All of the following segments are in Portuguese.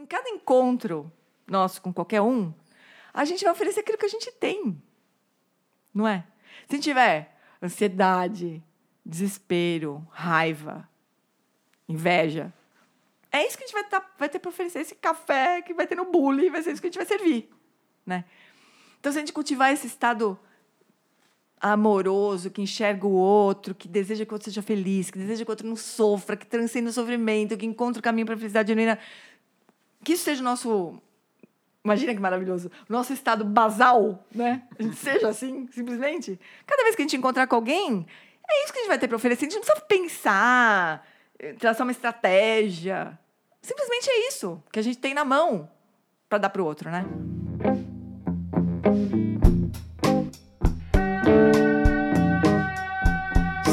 em cada encontro nosso com qualquer um, a gente vai oferecer aquilo que a gente tem. Não é? Se tiver ansiedade, desespero, raiva, inveja, é isso que a gente vai, tá, vai ter para oferecer. Esse café que vai ter no bullying, vai ser isso que a gente vai servir. Né? Então, se a gente cultivar esse estado amoroso, que enxerga o outro, que deseja que o outro seja feliz, que deseja que o outro não sofra, que transcenda o sofrimento, que encontre o caminho para a felicidade genuína, que isso seja o nosso Imagina que maravilhoso. Nosso estado basal, né? A gente seja assim, simplesmente. Cada vez que a gente encontrar com alguém, é isso que a gente vai ter para oferecer. A gente não precisa pensar, traçar uma estratégia. Simplesmente é isso que a gente tem na mão para dar para o outro, né?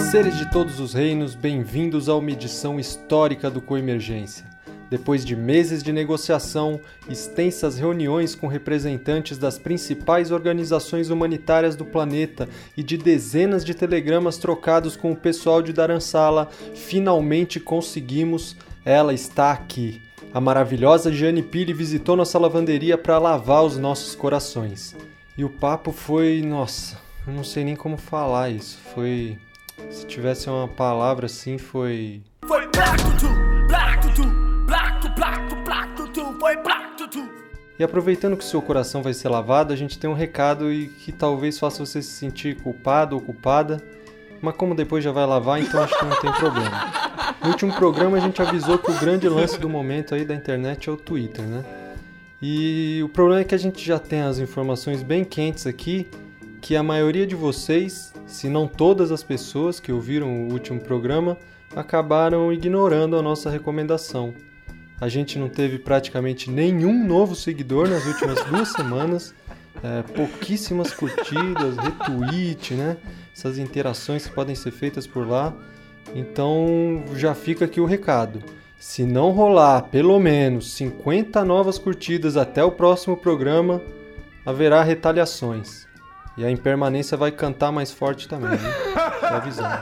Seres de todos os reinos, bem-vindos a uma edição histórica do Coemergência. Depois de meses de negociação, extensas reuniões com representantes das principais organizações humanitárias do planeta e de dezenas de telegramas trocados com o pessoal de Dharansala, finalmente conseguimos. Ela está aqui. A maravilhosa Jane Pili visitou nossa lavanderia para lavar os nossos corações. E o papo foi. Nossa, eu não sei nem como falar isso. Foi. Se tivesse uma palavra assim, foi. Foi tutu. E aproveitando que seu coração vai ser lavado, a gente tem um recado e que talvez faça você se sentir culpado ou culpada. Mas como depois já vai lavar, então acho que não tem problema. No último programa a gente avisou que o grande lance do momento aí da internet é o Twitter, né? E o problema é que a gente já tem as informações bem quentes aqui, que a maioria de vocês, se não todas as pessoas que ouviram o último programa, acabaram ignorando a nossa recomendação. A gente não teve praticamente nenhum novo seguidor nas últimas duas semanas. É, pouquíssimas curtidas, retweet, né? Essas interações que podem ser feitas por lá. Então já fica aqui o recado. Se não rolar pelo menos 50 novas curtidas até o próximo programa, haverá retaliações. E a impermanência vai cantar mais forte também, né? Avisando.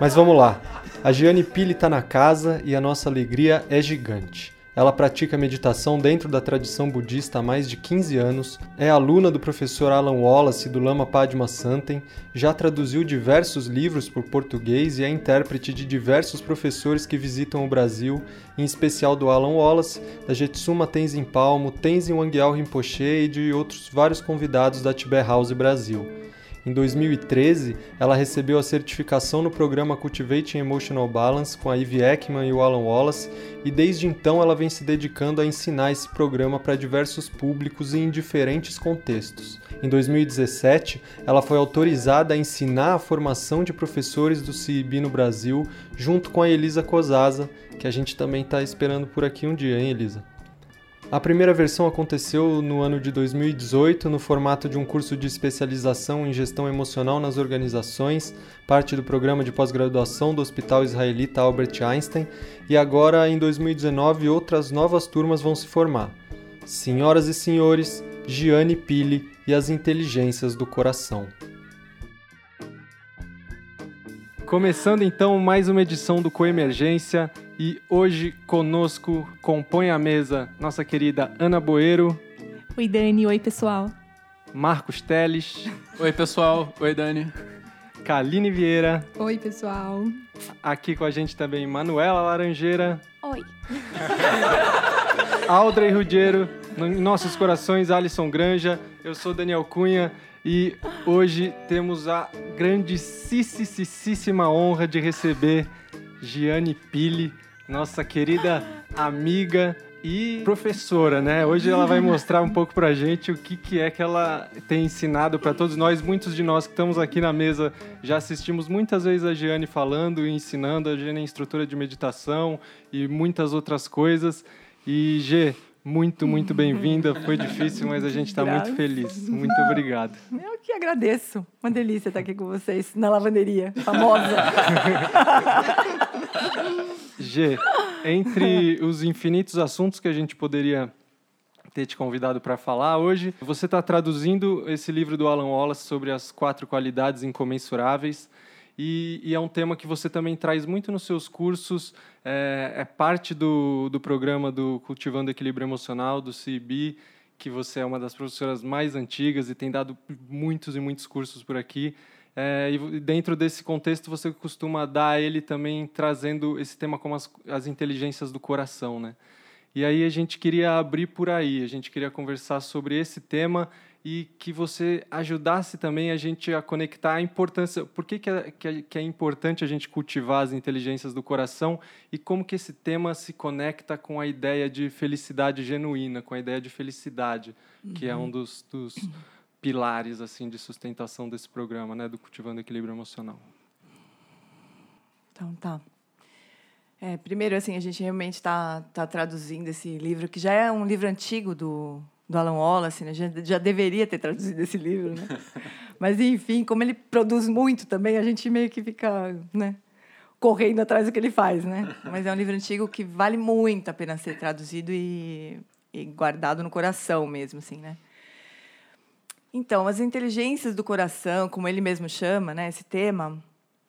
Mas vamos lá. A Giane Pili está na casa e a nossa alegria é gigante. Ela pratica meditação dentro da tradição budista há mais de 15 anos, é aluna do professor Alan Wallace do Lama Padma Santen, já traduziu diversos livros por português e é intérprete de diversos professores que visitam o Brasil, em especial do Alan Wallace, da Jetsuma Tenzin Palmo, Tenzin Wangyal Rinpoche e de outros vários convidados da Tibet House Brasil. Em 2013, ela recebeu a certificação no programa Cultivating Emotional Balance com a Ivy Ekman e o Alan Wallace, e desde então ela vem se dedicando a ensinar esse programa para diversos públicos e em diferentes contextos. Em 2017, ela foi autorizada a ensinar a formação de professores do CIB no Brasil, junto com a Elisa Cosasa, que a gente também está esperando por aqui um dia, hein, Elisa? A primeira versão aconteceu no ano de 2018, no formato de um curso de especialização em gestão emocional nas organizações, parte do programa de pós-graduação do Hospital Israelita Albert Einstein, e agora, em 2019, outras novas turmas vão se formar. Senhoras e senhores, Gianni Pili e as inteligências do coração. Começando então mais uma edição do Coemergência, e hoje conosco compõe a mesa nossa querida Ana Boeiro. Oi, Dani. Oi, pessoal. Marcos Teles. Oi, pessoal. Oi, Dani. Kaline Vieira. Oi, pessoal. Aqui com a gente também Manuela Laranjeira. Oi. Aldrey Rudiero. Em nossos corações, Alisson Granja. Eu sou Daniel Cunha. E hoje temos a grandíssima honra de receber Giane Pili, nossa querida amiga e professora, né? Hoje ela vai mostrar um pouco pra gente o que, que é que ela tem ensinado para todos nós. Muitos de nós que estamos aqui na mesa já assistimos muitas vezes a Giane falando e ensinando. A Giane é instrutora de meditação e muitas outras coisas. E, G, muito, muito bem-vinda. Foi difícil, mas a gente está muito feliz. Muito obrigado. Eu que agradeço. Uma delícia estar aqui com vocês na lavanderia famosa. G, entre os infinitos assuntos que a gente poderia ter te convidado para falar hoje, você está traduzindo esse livro do Alan Wallace sobre as quatro qualidades incomensuráveis. E, e, é um tema que você também traz muito nos seus cursos, é, é parte do, do programa do Cultivando Equilíbrio Emocional, do CIB, que você é uma das professoras mais antigas e tem dado muitos e muitos cursos por aqui. É, e dentro desse contexto, você costuma dar ele também trazendo esse tema como as, as inteligências do coração, né? E aí a gente queria abrir por aí, a gente queria conversar sobre esse tema e que você ajudasse também a gente a conectar a importância, por que, que, é, que, é, que é importante a gente cultivar as inteligências do coração e como que esse tema se conecta com a ideia de felicidade genuína, com a ideia de felicidade, uhum. que é um uhum. dos, dos pilares assim de sustentação desse programa, né, do Cultivando Equilíbrio Emocional. Então tá. É, primeiro, assim, a gente realmente está tá traduzindo esse livro, que já é um livro antigo do, do Alan Wallace, né? já, já deveria ter traduzido esse livro, né? Mas, enfim, como ele produz muito também, a gente meio que fica né, correndo atrás do que ele faz, né? Mas é um livro antigo que vale muito a pena ser traduzido e, e guardado no coração mesmo, assim, né? Então, as inteligências do coração, como ele mesmo chama, né, esse tema,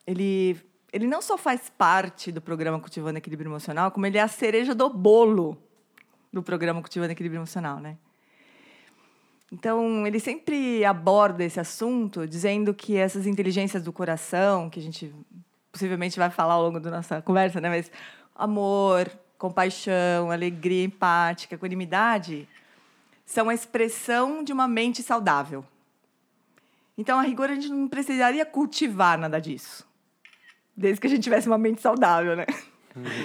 ele, ele não só faz parte do programa Cultivando Equilíbrio Emocional, como ele é a cereja do bolo do programa Cultivando Equilíbrio Emocional, né? Então, ele sempre aborda esse assunto dizendo que essas inteligências do coração, que a gente possivelmente vai falar ao longo da nossa conversa, né, mas amor, compaixão, alegria empática, equanimidade, são a expressão de uma mente saudável. Então, a rigor, a gente não precisaria cultivar nada disso. Desde que a gente tivesse uma mente saudável, né?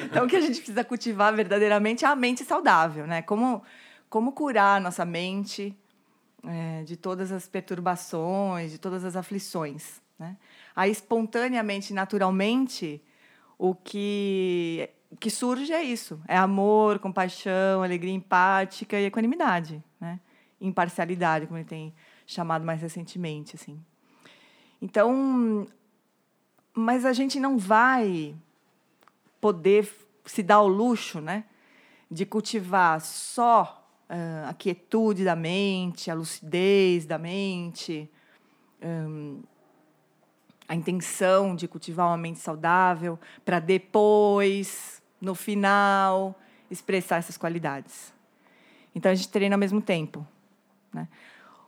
Então, o que a gente precisa cultivar verdadeiramente é a mente saudável, né? Como, como curar a nossa mente é, de todas as perturbações, de todas as aflições, né? Aí, espontaneamente, naturalmente, o que, que surge é isso. É amor, compaixão, alegria empática e equanimidade né? Imparcialidade, como ele tem chamado mais recentemente, assim. Então, mas a gente não vai poder se dar o luxo, né, de cultivar só a quietude da mente, a lucidez da mente, um, a intenção de cultivar uma mente saudável, para depois, no final, expressar essas qualidades. Então a gente treina ao mesmo tempo. Né?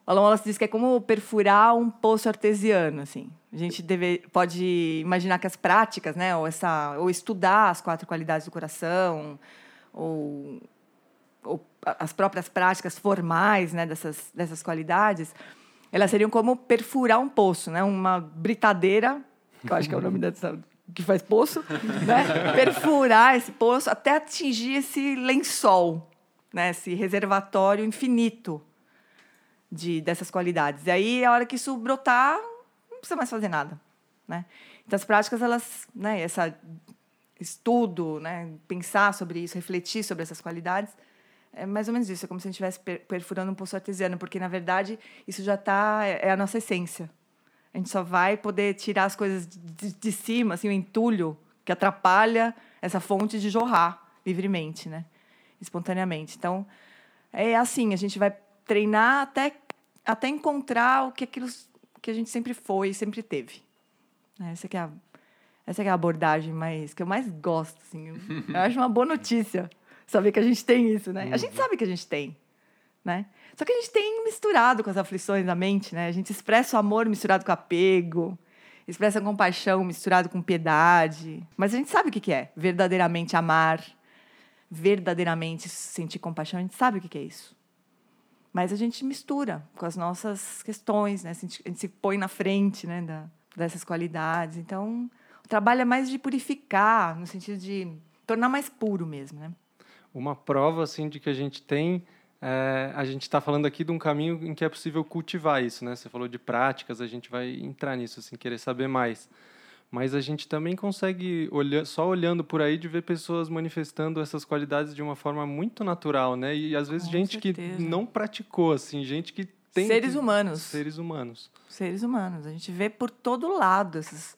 O Alan Wallace diz que é como perfurar um poço artesiano, assim. A gente deve, pode imaginar que as práticas, né, ou essa, ou estudar as quatro qualidades do coração, ou as próprias práticas formais, né, dessas dessas qualidades, elas seriam como perfurar um poço, né, uma britadeira, que eu acho que é o nome dessa que faz poço, né, perfurar esse poço até atingir esse lençol, né, esse reservatório infinito de dessas qualidades. E aí, a hora que isso brotar, não precisa mais fazer nada, né? Então, as práticas, elas, né, essa estudo, né, pensar sobre isso, refletir sobre essas qualidades, é mais ou menos isso. É como se a gente estivesse perfurando um poço artesiano, porque, na verdade, isso já está... É, é a nossa essência. A gente só vai poder tirar as coisas de, de cima, assim, o entulho que atrapalha essa fonte de jorrar livremente, né? espontaneamente. Então, é assim, a gente vai treinar até, até encontrar o que aquilo que a gente sempre foi, sempre teve. Essa é a, essa é a abordagem mais que eu mais gosto, assim. Eu acho uma boa notícia saber que a gente tem isso, né? A gente sabe que a gente tem, né? Só que a gente tem misturado com as aflições da mente, né? A gente expressa o amor misturado com apego, expressa a compaixão misturado com piedade. Mas a gente sabe o que é verdadeiramente amar, verdadeiramente sentir compaixão, a gente sabe o que é isso. Mas a gente mistura com as nossas questões, né? a, gente, a gente se põe na frente né? da, dessas qualidades. Então, o trabalho é mais de purificar, no sentido de tornar mais puro mesmo. Né? Uma prova assim de que a gente tem é, a gente está falando aqui de um caminho em que é possível cultivar isso, né? Você falou de práticas, a gente vai entrar nisso, assim, querer saber mais mas a gente também consegue, olhar, só olhando por aí, de ver pessoas manifestando essas qualidades de uma forma muito natural, né? E às vezes Com gente certeza. que não praticou, assim, gente que tem. Seres humanos. Seres humanos. Seres humanos. A gente vê por todo lado essas,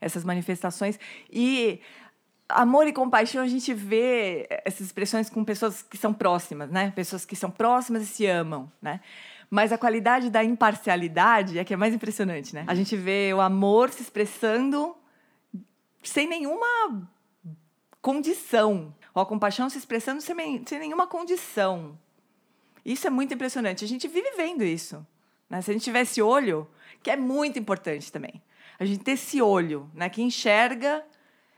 essas manifestações. E amor e compaixão, a gente vê essas expressões com pessoas que são próximas, né? Pessoas que são próximas e se amam, né? Mas a qualidade da imparcialidade é que é mais impressionante, né? A gente vê o amor se expressando sem nenhuma condição. Ou a compaixão se expressando sem, sem nenhuma condição. Isso é muito impressionante. A gente vive vendo isso. Né? Se a gente tivesse olho, que é muito importante também. A gente ter esse olho, né? que enxerga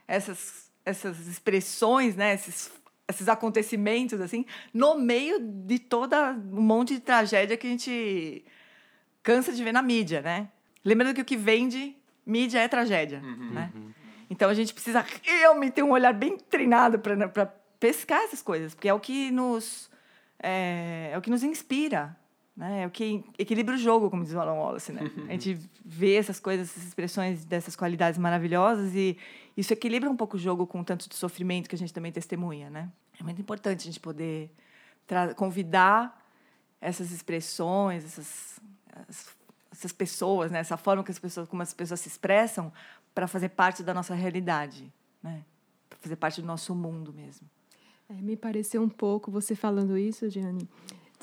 essas, essas expressões, né? esses, esses acontecimentos, assim, no meio de toda um monte de tragédia que a gente cansa de ver na mídia, né? Lembrando que o que vende mídia é tragédia, uhum, né? Uhum. Então a gente precisa realmente ter um olhar bem treinado para pescar essas coisas, porque é o que nos é, é, o que nos inspira, né? É o que equilibra o jogo, como diz o Alan Wallace, né? A gente vê essas coisas, essas expressões dessas qualidades maravilhosas e isso equilibra um pouco o jogo com tanto de sofrimento que a gente também testemunha, né? É muito importante a gente poder convidar essas expressões, essas, essas pessoas, né? Essa forma que as pessoas, como as pessoas se expressam, para fazer parte da nossa realidade, né? Para fazer parte do nosso mundo mesmo. É, me pareceu um pouco você falando isso, Gianni,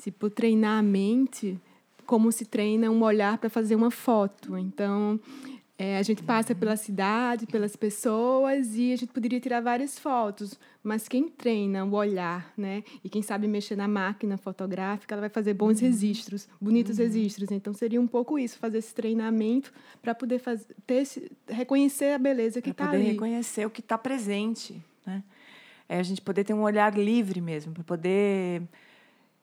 tipo treinar a mente como se treina um olhar para fazer uma foto. Então, é, a gente passa pela cidade, pelas pessoas e a gente poderia tirar várias fotos, mas quem treina o olhar, né, e quem sabe mexer na máquina fotográfica, ela vai fazer bons uhum. registros, bonitos uhum. registros. Então seria um pouco isso, fazer esse treinamento para poder fazer, ter reconhecer a beleza que está ali. Poder reconhecer o que está presente, né? É a gente poder ter um olhar livre mesmo, para poder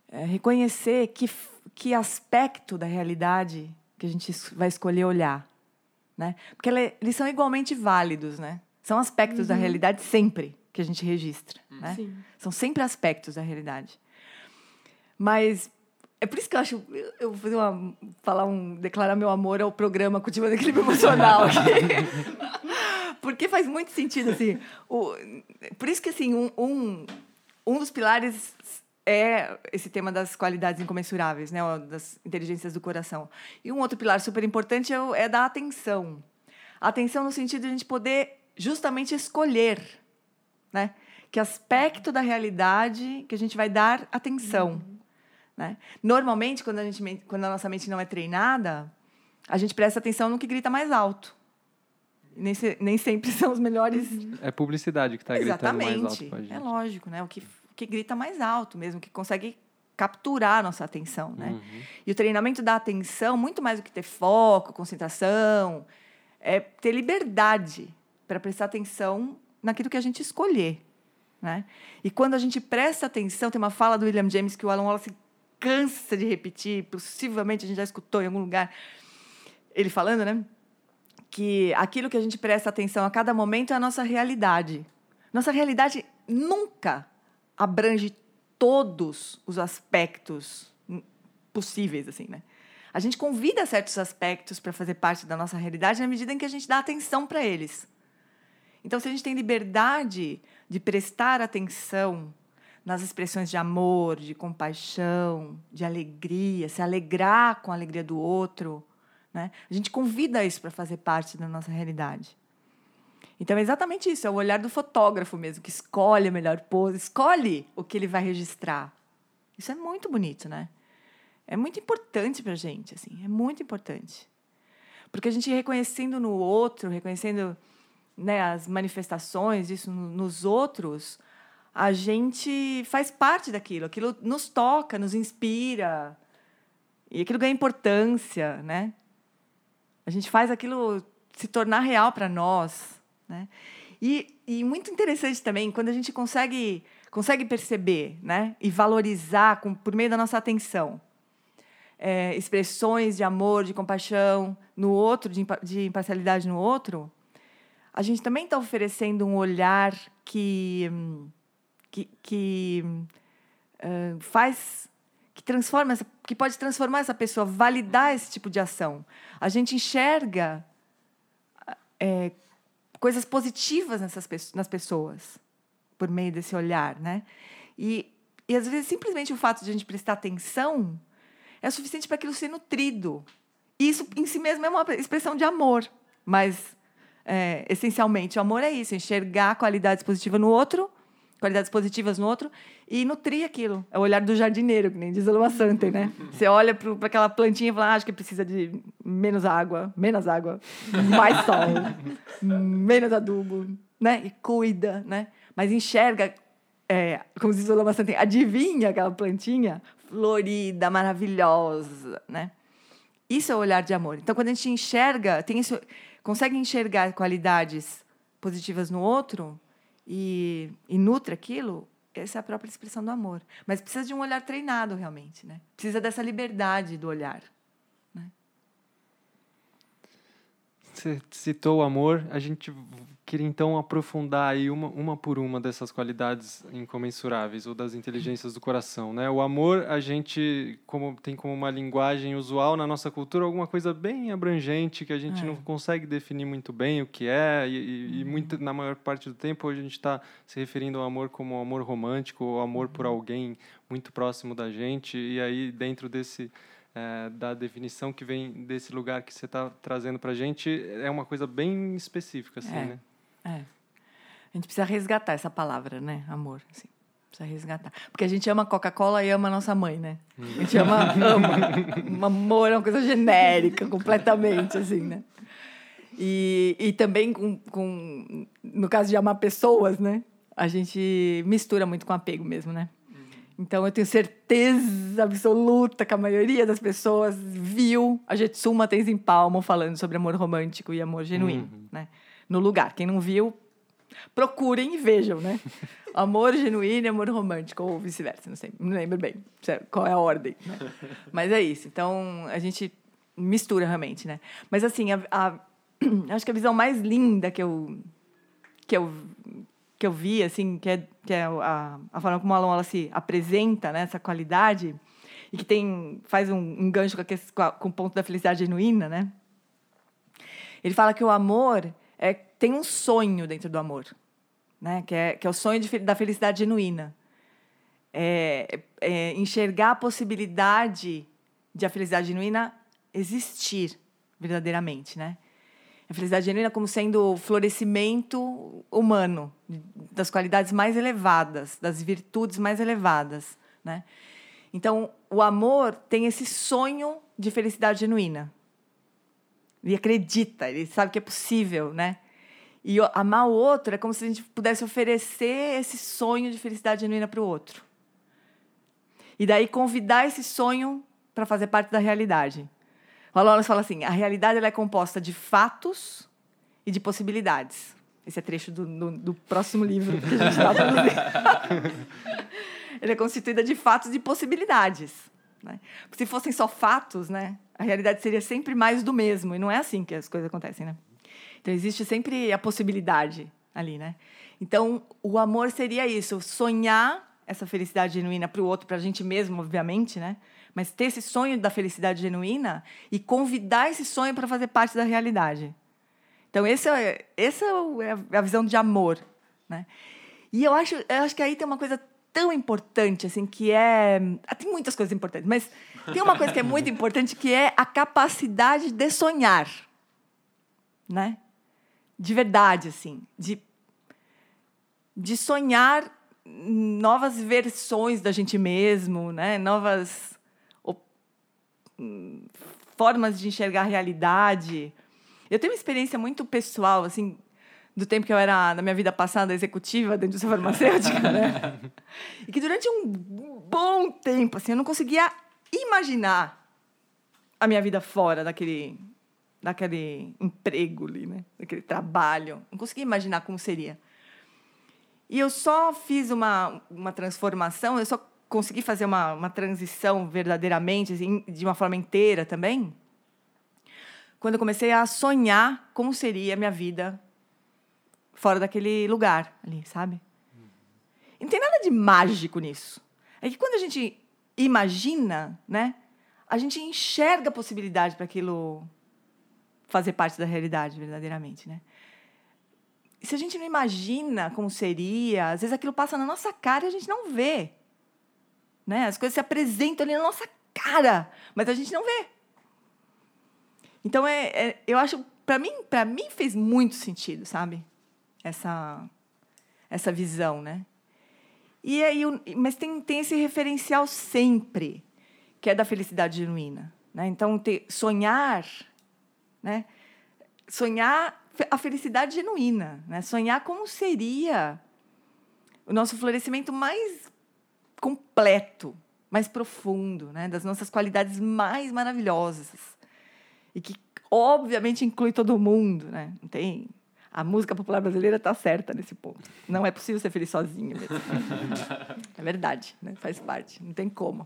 é, reconhecer que que aspecto da realidade que a gente vai escolher olhar né? Porque eles são igualmente válidos, né? São aspectos uhum. da realidade sempre que a gente registra, uhum. né? Sim. São sempre aspectos da realidade. Mas é por isso que eu acho eu vou uma, falar um declarar meu amor ao programa Cultivando Equilíbrio Emocional Porque faz muito sentido assim. O, por isso que assim, um, um, um dos pilares é esse tema das qualidades incomensuráveis, né, das inteligências do coração. E um outro pilar super importante é, é da atenção. atenção no sentido de a gente poder justamente escolher, né, que aspecto da realidade que a gente vai dar atenção. Uhum. Né? Normalmente, quando a, gente, quando a nossa mente não é treinada, a gente presta atenção no que grita mais alto. Nem, se, nem sempre são os melhores. É publicidade que está gritando mais alto com a gente. É lógico, né? O que que grita mais alto mesmo, que consegue capturar a nossa atenção, né? Uhum. E o treinamento da atenção, muito mais do que ter foco, concentração, é ter liberdade para prestar atenção naquilo que a gente escolher, né? E quando a gente presta atenção, tem uma fala do William James que o Alan Wallace cansa de repetir, possivelmente a gente já escutou em algum lugar, ele falando, né? Que aquilo que a gente presta atenção a cada momento é a nossa realidade. Nossa realidade nunca abrange todos os aspectos possíveis, assim, né? A gente convida certos aspectos para fazer parte da nossa realidade na medida em que a gente dá atenção para eles. Então, se a gente tem liberdade de prestar atenção nas expressões de amor, de compaixão, de alegria, se alegrar com a alegria do outro, né? A gente convida isso para fazer parte da nossa realidade. Então é exatamente isso, é o olhar do fotógrafo mesmo, que escolhe a melhor pose, escolhe o que ele vai registrar. Isso é muito bonito, né? É muito importante para a gente, assim, é muito importante. Porque a gente reconhecendo no outro, reconhecendo né, as manifestações disso nos outros, a gente faz parte daquilo, aquilo nos toca, nos inspira, e aquilo ganha importância, né? A gente faz aquilo se tornar real para nós. Né? E, e muito interessante também, quando a gente consegue, consegue perceber né? e valorizar com, por meio da nossa atenção é, expressões de amor, de compaixão no outro, de, de imparcialidade no outro, a gente também está oferecendo um olhar que, que, que uh, faz que transforma que pode transformar essa pessoa, validar esse tipo de ação. A gente enxerga é, coisas positivas nessas, nas pessoas, por meio desse olhar, né? E, e às vezes simplesmente o fato de a gente prestar atenção é suficiente para aquilo ser nutrido. E isso em si mesmo é uma expressão de amor, mas é, essencialmente o amor é isso, enxergar qualidades positivas no outro qualidades positivas no outro e nutrir aquilo. É o olhar do jardineiro, que nem diz a Luma Santen, né? Você olha para aquela plantinha e fala, ah, acho que precisa de menos água, menos água, mais sol, menos adubo, né? E cuida, né? Mas enxerga, é, como diz a Luma Santen, adivinha aquela plantinha florida, maravilhosa, né? Isso é o olhar de amor. Então, quando a gente enxerga, tem isso, consegue enxergar qualidades positivas no outro e, e nutre aquilo, essa é a própria expressão do amor. Mas precisa de um olhar treinado, realmente. Né? Precisa dessa liberdade do olhar. Né? Você citou o amor, a gente queria então aprofundar aí uma, uma por uma dessas qualidades incomensuráveis ou das inteligências do coração, né? O amor a gente como tem como uma linguagem usual na nossa cultura alguma coisa bem abrangente que a gente é. não consegue definir muito bem o que é e, e, uhum. muito na maior parte do tempo a gente está se referindo ao amor como amor romântico ou amor por uhum. alguém muito próximo da gente e aí dentro desse é, da definição que vem desse lugar que você está trazendo para a gente é uma coisa bem específica assim, é. né? É. A gente precisa resgatar essa palavra, né? Amor. Assim, precisa resgatar. Porque a gente ama Coca-Cola e ama a nossa mãe, né? A gente ama, ama. amor é uma coisa genérica, completamente, assim, né? E, e também, com, com, no caso de amar pessoas, né? A gente mistura muito com apego mesmo, né? Então, eu tenho certeza absoluta que a maioria das pessoas viu a Jetsu Matens em Palmo falando sobre amor romântico e amor genuíno, uhum. né? no lugar. Quem não viu, procurem e vejam, né? Amor genuíno e amor romântico, ou vice-versa, não sei, não lembro bem qual é a ordem. Né? Mas é isso. Então, a gente mistura realmente, né? Mas, assim, a, a, acho que a visão mais linda que eu, que eu, que eu vi, assim, que é, que é a, a forma como a Alon ela se apresenta, né? Essa qualidade, e que tem, faz um, um gancho com, a, com o ponto da felicidade genuína, né? Ele fala que o amor é, tem um sonho dentro do amor, né? que, é, que é o sonho de, da felicidade genuína. É, é enxergar a possibilidade de a felicidade genuína existir verdadeiramente, né? A felicidade genuína como sendo o florescimento humano, das qualidades mais elevadas, das virtudes mais elevadas, né? Então, o amor tem esse sonho de felicidade genuína. Ele acredita, ele sabe que é possível, né? E amar o outro é como se a gente pudesse oferecer esse sonho de felicidade genuína para o outro. E daí convidar esse sonho para fazer parte da realidade. Wallace fala assim: a realidade ela é composta de fatos e de possibilidades. Esse é trecho do, do, do próximo livro que a gente está produzindo. Ele é constituída de fatos e de possibilidades. Né? Se fossem só fatos, né, a realidade seria sempre mais do mesmo. E não é assim que as coisas acontecem, né? Então, existe sempre a possibilidade ali, né? Então, o amor seria isso, sonhar essa felicidade genuína para o outro, para a gente mesmo, obviamente, né? Mas ter esse sonho da felicidade genuína e convidar esse sonho para fazer parte da realidade. Então, esse é, essa é a visão de amor, né? E eu acho, eu acho que aí tem uma coisa tão importante, assim, que é... Ah, tem muitas coisas importantes, mas tem uma coisa que é muito importante, que é a capacidade de sonhar, né? De verdade, assim, de, de sonhar novas versões da gente mesmo, né? Novas formas de enxergar a realidade. Eu tenho uma experiência muito pessoal, assim, do tempo que eu era, na minha vida passada, executiva da indústria farmacêutica, né? E que durante um bom tempo, assim, eu não conseguia imaginar a minha vida fora daquele, daquele emprego ali, né? Daquele trabalho. Não conseguia imaginar como seria. E eu só fiz uma, uma transformação, eu só consegui fazer uma, uma transição verdadeiramente, assim, de uma forma inteira também, quando eu comecei a sonhar como seria a minha vida fora daquele lugar ali, sabe? E não tem nada de mágico nisso. É que quando a gente imagina, né, a gente enxerga a possibilidade para aquilo fazer parte da realidade verdadeiramente, né? Se a gente não imagina como seria, às vezes aquilo passa na nossa cara e a gente não vê. Né? As coisas se apresentam ali na nossa cara, mas a gente não vê. Então é, é eu acho para mim, para mim fez muito sentido, sabe? essa essa visão, né? E aí, mas tem, tem esse referencial sempre, que é da felicidade genuína. Né? Então, ter, sonhar, né? sonhar a felicidade genuína, né? sonhar como seria o nosso florescimento mais completo, mais profundo, né? das nossas qualidades mais maravilhosas. E que, obviamente, inclui todo mundo. Né? Não tem... A música popular brasileira está certa nesse ponto. Não é possível ser feliz sozinho mesmo. é verdade, né? faz parte, não tem como.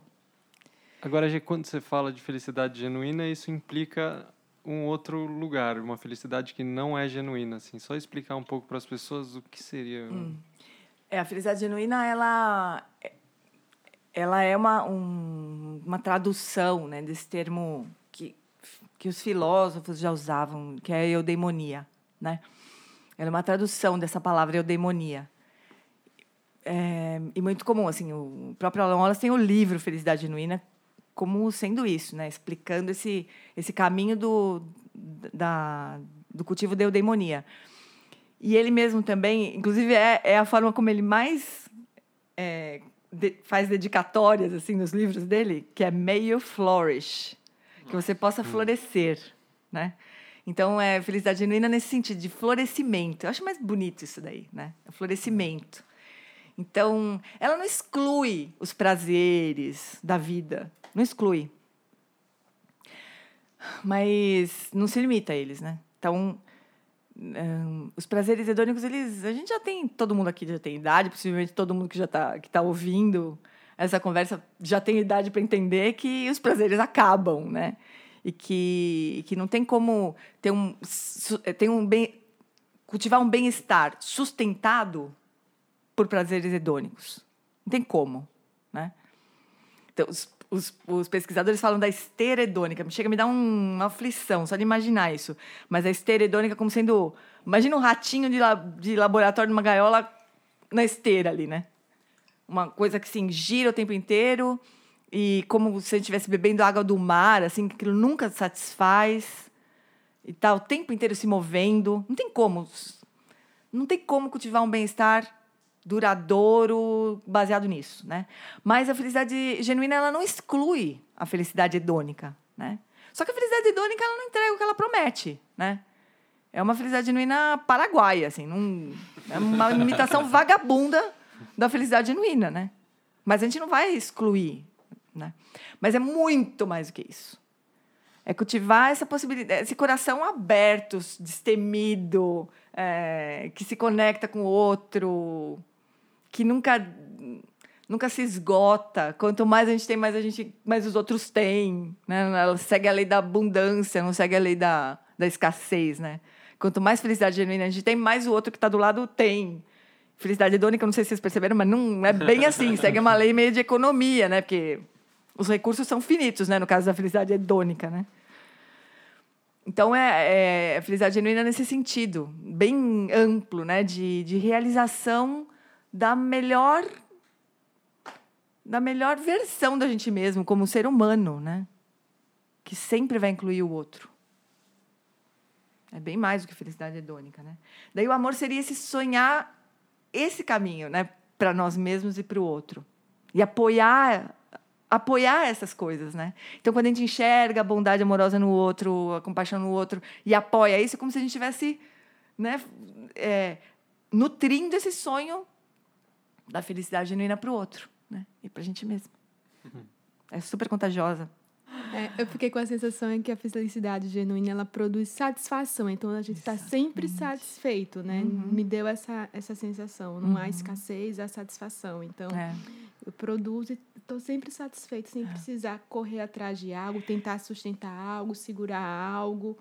Agora, quando você fala de felicidade genuína, isso implica um outro lugar, uma felicidade que não é genuína, assim. Só explicar um pouco para as pessoas o que seria. É, a felicidade genuína, ela, ela é uma, um- uma tradução né, desse termo que, que os filósofos já usavam, que é a eudeimonia. Né? Ela é uma tradução dessa palavra eudeimonia. É, e muito comum, assim, o próprio Alan Wallace tem o livro Felicidade Genuína como sendo isso, né? explicando esse, esse caminho do, da, do cultivo da eudeimonia. E ele mesmo também, inclusive, é, é a forma como ele mais é, de- faz dedicatórias assim nos livros dele, que é May you flourish, que você possa florescer, né? Então, é felicidade genuína nesse sentido de florescimento. Eu acho mais bonito isso daí, né? O florescimento. Então, ela não exclui os prazeres da vida, não exclui. Mas não se limita a eles, né? Então, hum, os prazeres hedônicos, eles, a gente já tem, todo mundo aqui já tem idade, possivelmente todo mundo que já está que tá ouvindo essa conversa já tem idade para entender que os prazeres acabam, né? E que, que não tem como ter um, tem um bem, cultivar um bem-estar sustentado por prazeres hedônicos. Não tem como, né? Então, os, os, os pesquisadores falam da esteira hedônica. Chega a me dar um- uma aflição só de imaginar isso. Mas a esteira hedônica como sendo... Imagina um ratinho de, la- de laboratório numa gaiola na esteira ali, né? Uma coisa que, assim, gira o tempo inteiro e como se a gente estivesse bebendo água do mar, assim, que aquilo nunca satisfaz e tá o tempo inteiro se movendo. Não tem como. Não tem como cultivar um bem-estar duradouro baseado nisso, né? Mas a felicidade genuína ela não exclui a felicidade hedônica, né? Só que a felicidade hedônica ela não entrega o que ela promete, né? É uma felicidade genuína paraguaia, assim, não, é uma imitação vagabunda da felicidade genuína, né? Mas a gente não vai excluir, né? Mas é muito mais do que isso. É cultivar essa possibilidade, esse coração aberto, destemido, é, que se conecta com o outro, que nunca nunca se esgota. Quanto mais a gente tem, mais a gente, mais os outros têm, né? Ela segue a lei da abundância, não segue a lei da, da escassez, né? Quanto mais felicidade genuína a gente tem, mais o outro que está do lado tem. Felicidade hedônica, não sei se vocês perceberam, mas não é bem assim. Segue uma lei meio de economia, né? Porque os recursos são finitos, né? No caso da felicidade hedônica, né? Então, é, é a felicidade genuína nesse sentido, bem amplo, né? De, de realização da melhor da melhor versão da gente mesmo como ser humano, né? Que sempre vai incluir o outro. É bem mais do que felicidade hedônica, né? Daí o amor seria esse sonhar esse caminho, né, para nós mesmos e para o outro. E apoiar apoiar essas coisas, né? Então quando a gente enxerga a bondade amorosa no outro, a compaixão no outro e apoia isso, é como se a gente estivesse, né, é, nutrindo esse sonho da felicidade genuína para o outro, né? E para a gente mesmo. É super contagiosa. É, eu fiquei com a sensação de que a felicidade genuína ela produz satisfação. Então a gente está sempre satisfeito, né? Me deu essa, essa sensação. Não há escassez, há satisfação. Então É. eu produzo e estou sempre satisfeito, sem precisar correr atrás de algo, tentar sustentar algo, segurar algo.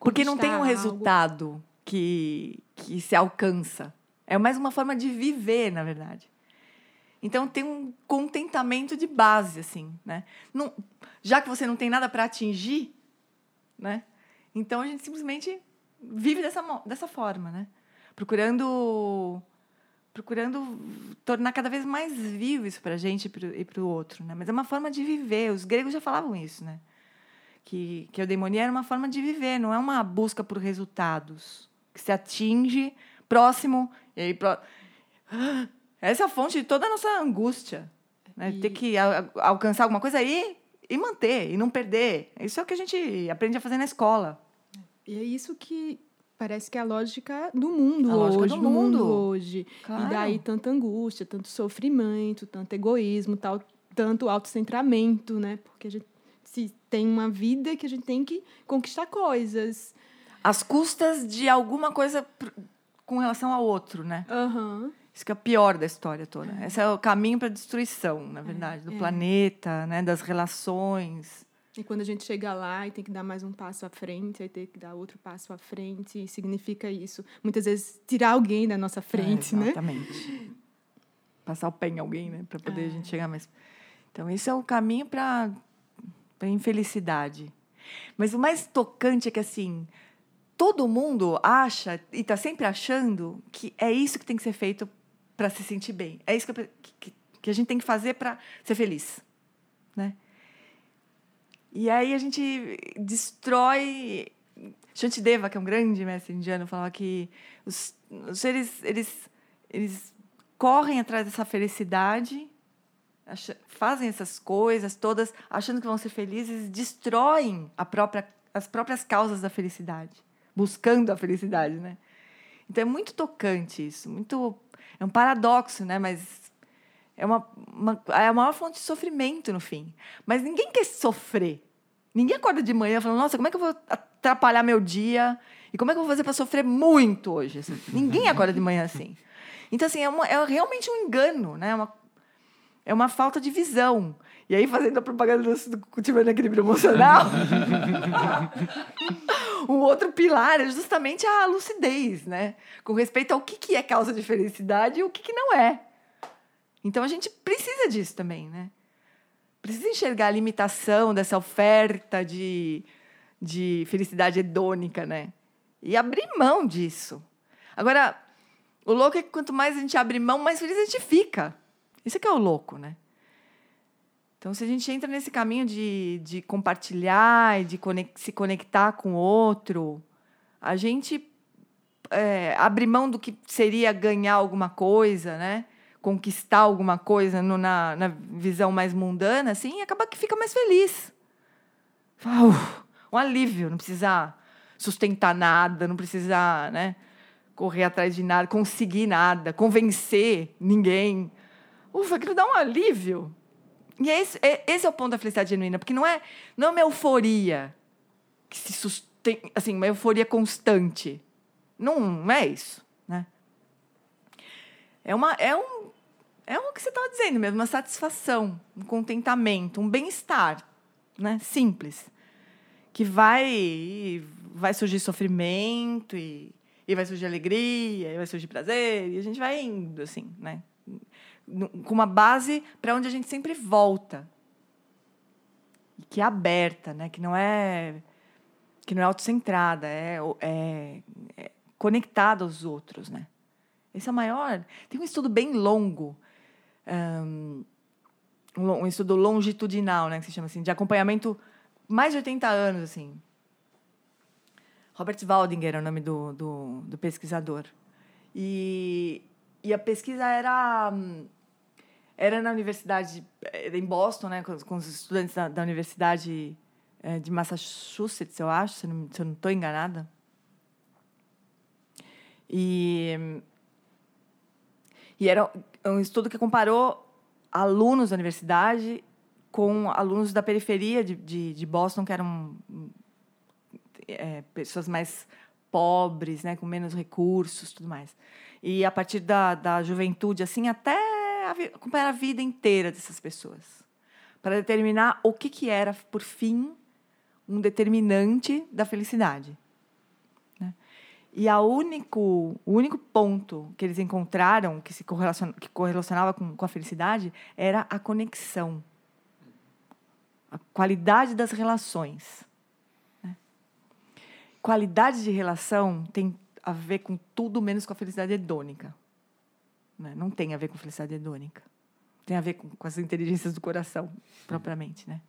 Porque não tem um algo. resultado que, que se alcança. É mais uma forma de viver, na verdade. Então tem um contentamento de base, assim, né? Não, já que você não tem nada para atingir, né? Então a gente simplesmente vive dessa, dessa forma, né? Procurando procurando tornar cada vez mais vivo isso para a gente e para o outro, né? Mas é uma forma de viver. Os gregos já falavam isso, né? Que, que a eudemonia era uma forma de viver, não é uma busca por resultados que se atinge próximo e aí pró- Essa é a fonte de toda a nossa angústia. Né? E- Ter que alcançar alguma coisa aí e manter, e não perder. Isso é o que a gente aprende a fazer na escola. E é isso que parece que é a lógica do mundo A lógica hoje, do mundo. mundo. hoje. Claro. E daí tanta angústia, tanto sofrimento, tanto egoísmo, tal, tanto autocentramento, né? Porque a gente se tem uma vida que a gente tem que conquistar coisas. Às custas de alguma coisa com relação ao outro, né? Aham. Isso que é o pior da história toda. Esse é o caminho para a destruição, na verdade, do é. planeta, né? das relações. E quando a gente chega lá e tem que dar mais um passo à frente, aí tem que dar outro passo à frente, e significa isso. Muitas vezes tirar alguém da nossa frente, É, né? Exatamente. Passar o pé em alguém, né? Para poder a É. gente chegar mais. Então, esse é o caminho para a infelicidade. Mas o mais tocante é que, assim, todo mundo acha e está sempre achando que é isso que tem que ser feito para se sentir bem. É isso que, que, que a gente tem que fazer para ser feliz, né? E aí a gente destrói. Shantideva, que é um grande mestre indiano, falava que os, os seres eles, eles correm atrás dessa felicidade, fazem essas coisas todas, achando que vão ser felizes, destroem a própria, as próprias causas da felicidade, buscando a felicidade, né? Então é muito tocante isso, muito é um paradoxo, né? Mas é uma, uma é a maior fonte de sofrimento no fim. Mas ninguém quer sofrer. Ninguém acorda de manhã falando, nossa, como é que eu vou atrapalhar meu dia? E como é que eu vou fazer para sofrer muito hoje? Assim, ninguém acorda de manhã assim. Então, assim, é, uma- é realmente um engano, né? É uma, é uma falta de visão. E aí, fazendo a propaganda do, do cultivando equilíbrio emocional, um outro pilar é justamente a lucidez, né? Com respeito ao que, que é causa de felicidade e o que, que não é. Então, a gente precisa disso também, né? Precisa enxergar a limitação dessa oferta de, de felicidade hedônica, né? E abrir mão disso. Agora, o louco é que quanto mais a gente abre mão, mais feliz a gente fica. Isso é que é o louco, né? Então, se a gente entra nesse caminho de, de compartilhar e de se conectar com o outro, a gente é, abre mão do que seria ganhar alguma coisa, né? Conquistar alguma coisa no- na, na visão mais mundana, assim, acaba que fica mais feliz. "Uf, um alívio, não precisar sustentar nada, não precisar, né? Correr atrás de nada, conseguir nada, convencer ninguém. Ufa, aquilo dá um alívio. E é esse, é, esse é o ponto da felicidade genuína, porque não é, não é uma euforia que se sustenta, assim, uma euforia constante. Não, não é isso, né? É uma é um é o que você estava dizendo mesmo, uma satisfação, um contentamento, um bem-estar, né? Simples. Que vai vai surgir sofrimento e, e vai surgir alegria, e vai surgir prazer, e a gente vai indo assim, né? Com uma base para onde a gente sempre volta. E que é aberta, né? Que não é que não é autocentrada, é, é, é conectada aos outros, né? Esse é o maior. Tem um estudo bem longo, um, um estudo longitudinal, né, que se chama assim, de acompanhamento mais de 80 anos, assim. Robert Waldinger é o nome do, do, do pesquisador. E, e a pesquisa era hum, era na universidade era em Boston, né, com, com os estudantes da, da universidade eh, de Massachusetts, eu acho, se não se eu não estou enganada. E e era um estudo que comparou alunos da universidade com alunos da periferia de, de, de Boston, que eram é, pessoas mais pobres, né, com menos recursos, tudo mais. E a partir da, da juventude, assim, até a vi- acompanhar a vida inteira dessas pessoas, para determinar o que, que era, por fim, um determinante da felicidade. né? E a único, o único ponto que eles encontraram que se correlaciona, que correlacionava com, com a felicidade era a conexão, a qualidade das relações. né? Qualidade de relação tem a ver com tudo menos com a felicidade hedônica. Né? Não tem a ver com felicidade hedônica. Tem a ver com, com as inteligências do coração, propriamente, né?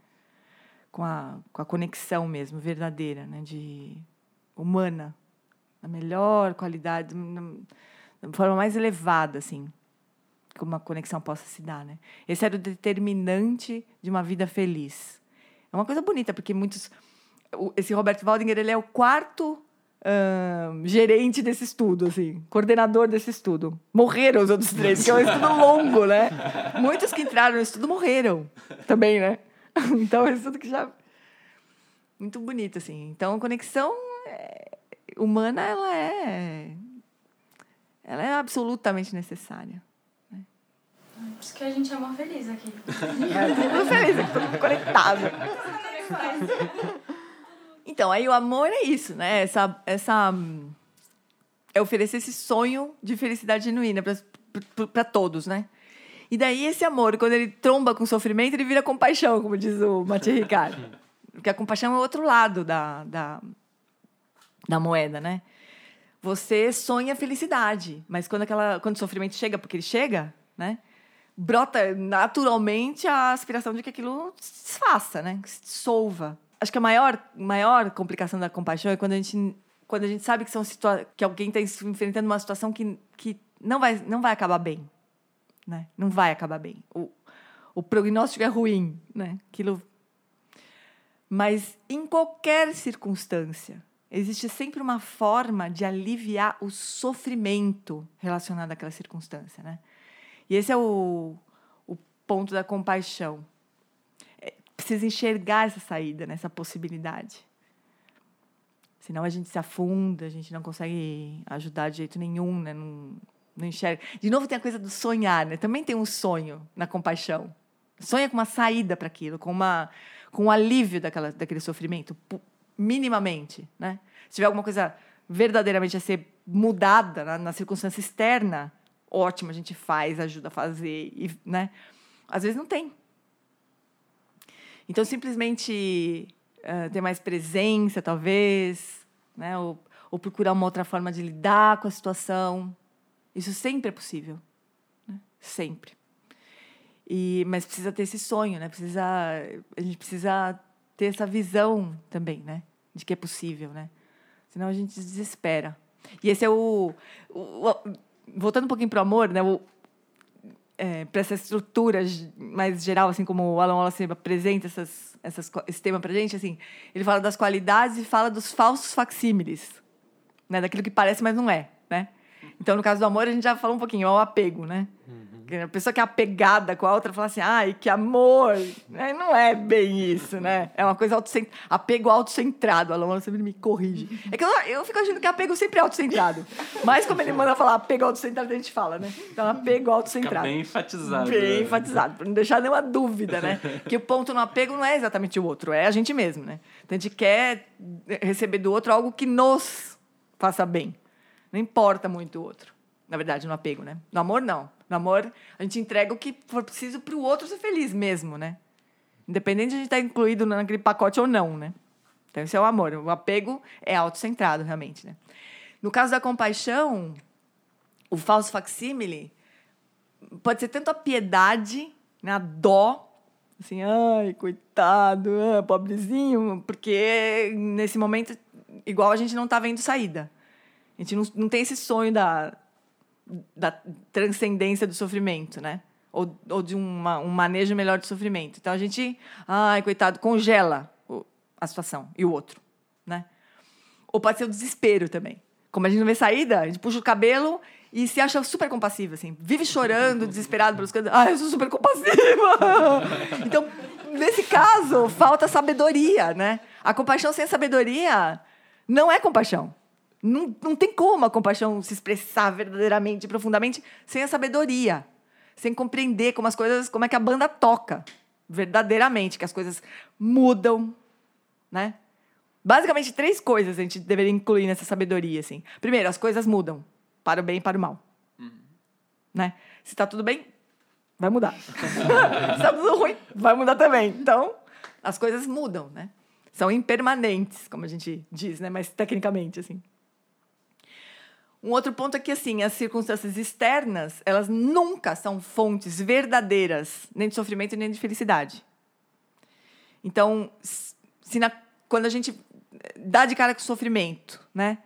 Com a, com a conexão mesmo, verdadeira, né? De humana, na melhor qualidade, na, na forma mais elevada, assim. que uma conexão possa se dar, né? Esse era o determinante de uma vida feliz. É uma coisa bonita, porque muitos... Esse Roberto Waldinger, ele é o quarto gerente desse estudo, assim, coordenador desse estudo. Morreram os outros três, porque é um estudo longo, né? Muitos que entraram no estudo morreram também, né? Então, é um estudo que já... Muito bonito, assim. Então, a conexão é, humana, ela é... Ela é absolutamente necessária. Por isso que a gente é mó feliz aqui. É, tudo feliz, é conectado. Então, aí o amor é isso, né? Essa, essa é oferecer esse sonho de felicidade genuína para todos, né? E daí esse amor, quando ele tromba com sofrimento, ele vira compaixão, como diz o Mathieu Ricard. Porque a compaixão é o outro lado da, da, da moeda, né? Você sonha felicidade, mas quando, aquela, quando o sofrimento chega, porque ele chega, né? brota naturalmente a aspiração de que aquilo se desfaça, né? Que se dissolva. Acho que a maior, maior complicação da compaixão é quando a gente, quando a gente sabe que, são situa que alguém está enfrentando uma situação que, que não, vai, não vai acabar bem. Né? Não vai acabar bem. O, o prognóstico é ruim. Né? Aquilo... Mas em qualquer circunstância, existe sempre uma forma de aliviar o sofrimento relacionado àquela circunstância. Né? E esse é o, o ponto da compaixão. Precisa enxergar essa saída, né? essa possibilidade. Senão a gente se afunda, a gente não consegue ajudar de jeito nenhum, né? não, não enxerga. De novo tem a coisa do sonhar, né? também tem um sonho na compaixão. Sonha com uma saída para aquilo, com, uma, com um alívio daquela, daquele sofrimento, minimamente. Né? Se tiver alguma coisa verdadeiramente a ser mudada na, na circunstância externa, ótimo, a gente faz, ajuda a fazer, e, né? Às vezes não tem. Então, simplesmente uh, ter mais presença, talvez, né? Ou, ou, procurar uma outra forma de lidar com a situação. Isso sempre é possível. Né? Sempre. E, mas precisa ter esse sonho, né? Precisa, a gente precisa ter essa visão também, né? De que é possível, né? Senão a gente desespera. E esse é o, o, o voltando um pouquinho para o amor, né? O, é, para essa estrutura mais geral, assim como o Alan Wallace apresenta essas, essas, esse tema para gente, assim, ele fala das qualidades e fala dos falsos facsímiles, né? Daquilo que parece, mas não é, né? Então, no caso do amor, a gente já falou um pouquinho, é o apego, né? Uhum. A pessoa que é apegada com a outra fala assim, ai, que amor. Não é bem isso, né? É uma coisa autocentrada. Apego autocentrado. A Luana sempre me corrige. É que eu, eu fico achando que apego sempre é autocentrado. Mas como ele manda falar apego autocentrado, a gente fala, né? Então, apego autocentrado. Fica bem enfatizado. Bem né? enfatizado, para não deixar nenhuma dúvida, né? Que o ponto no apego não é exatamente o outro, é a gente mesmo, né? Então, a gente quer receber do outro algo que nos faça bem. Não importa muito o outro. Na verdade, no apego, né? No amor, não. No amor, a gente entrega o que for preciso para o outro ser feliz mesmo, né? Independente de a gente estar incluído naquele pacote ou não, né? Então, esse é o amor. O apego é autocentrado, realmente, né? No caso da compaixão, o falso facsímile pode ser tanto a piedade, né? a dó, assim, ai, coitado, ah, pobrezinho, porque nesse momento, igual a gente não está vendo saída. A gente não, não tem esse sonho da, da transcendência do sofrimento, né? Ou, ou de uma, um manejo melhor do sofrimento. Então a gente, ai, coitado, congela a situação e o outro, né? Ou pode ser o desespero também. Como a gente não vê saída, a gente puxa o cabelo e se acha super compassiva, assim. Vive chorando, desesperado pelos cantos. Ah, eu sou super compassiva! então, nesse caso, falta sabedoria, né? A compaixão sem sabedoria não é compaixão. Não, não tem como a compaixão se expressar verdadeiramente, profundamente, sem a sabedoria, sem compreender como as coisas, como é que a banda toca verdadeiramente, que as coisas mudam, né? Basicamente três coisas a gente deveria incluir nessa sabedoria, assim. Primeiro, as coisas mudam, para o bem e para o mal, uhum. né? Se está tudo bem, vai mudar. Se está tudo ruim, vai mudar também. Então, as coisas mudam, né? São impermanentes, como a gente diz, né? Mas tecnicamente, assim. Um outro ponto é que, assim, as circunstâncias externas, elas nunca são fontes verdadeiras, nem de sofrimento nem de felicidade. Então, se na, quando a gente dá de cara com o sofrimento, né?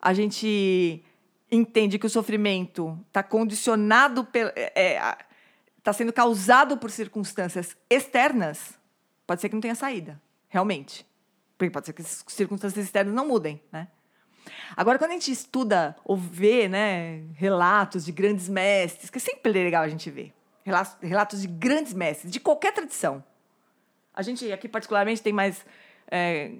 A gente entende que o sofrimento está condicionado está é, é, tá sendo causado por circunstâncias externas, pode ser que não tenha saída, realmente. Porque pode ser que as circunstâncias externas não mudem, né? Agora, quando a gente estuda ou vê né, relatos de grandes mestres, que é sempre legal a gente ver, relatos de grandes mestres, de qualquer tradição. A gente aqui, particularmente, tem mais é,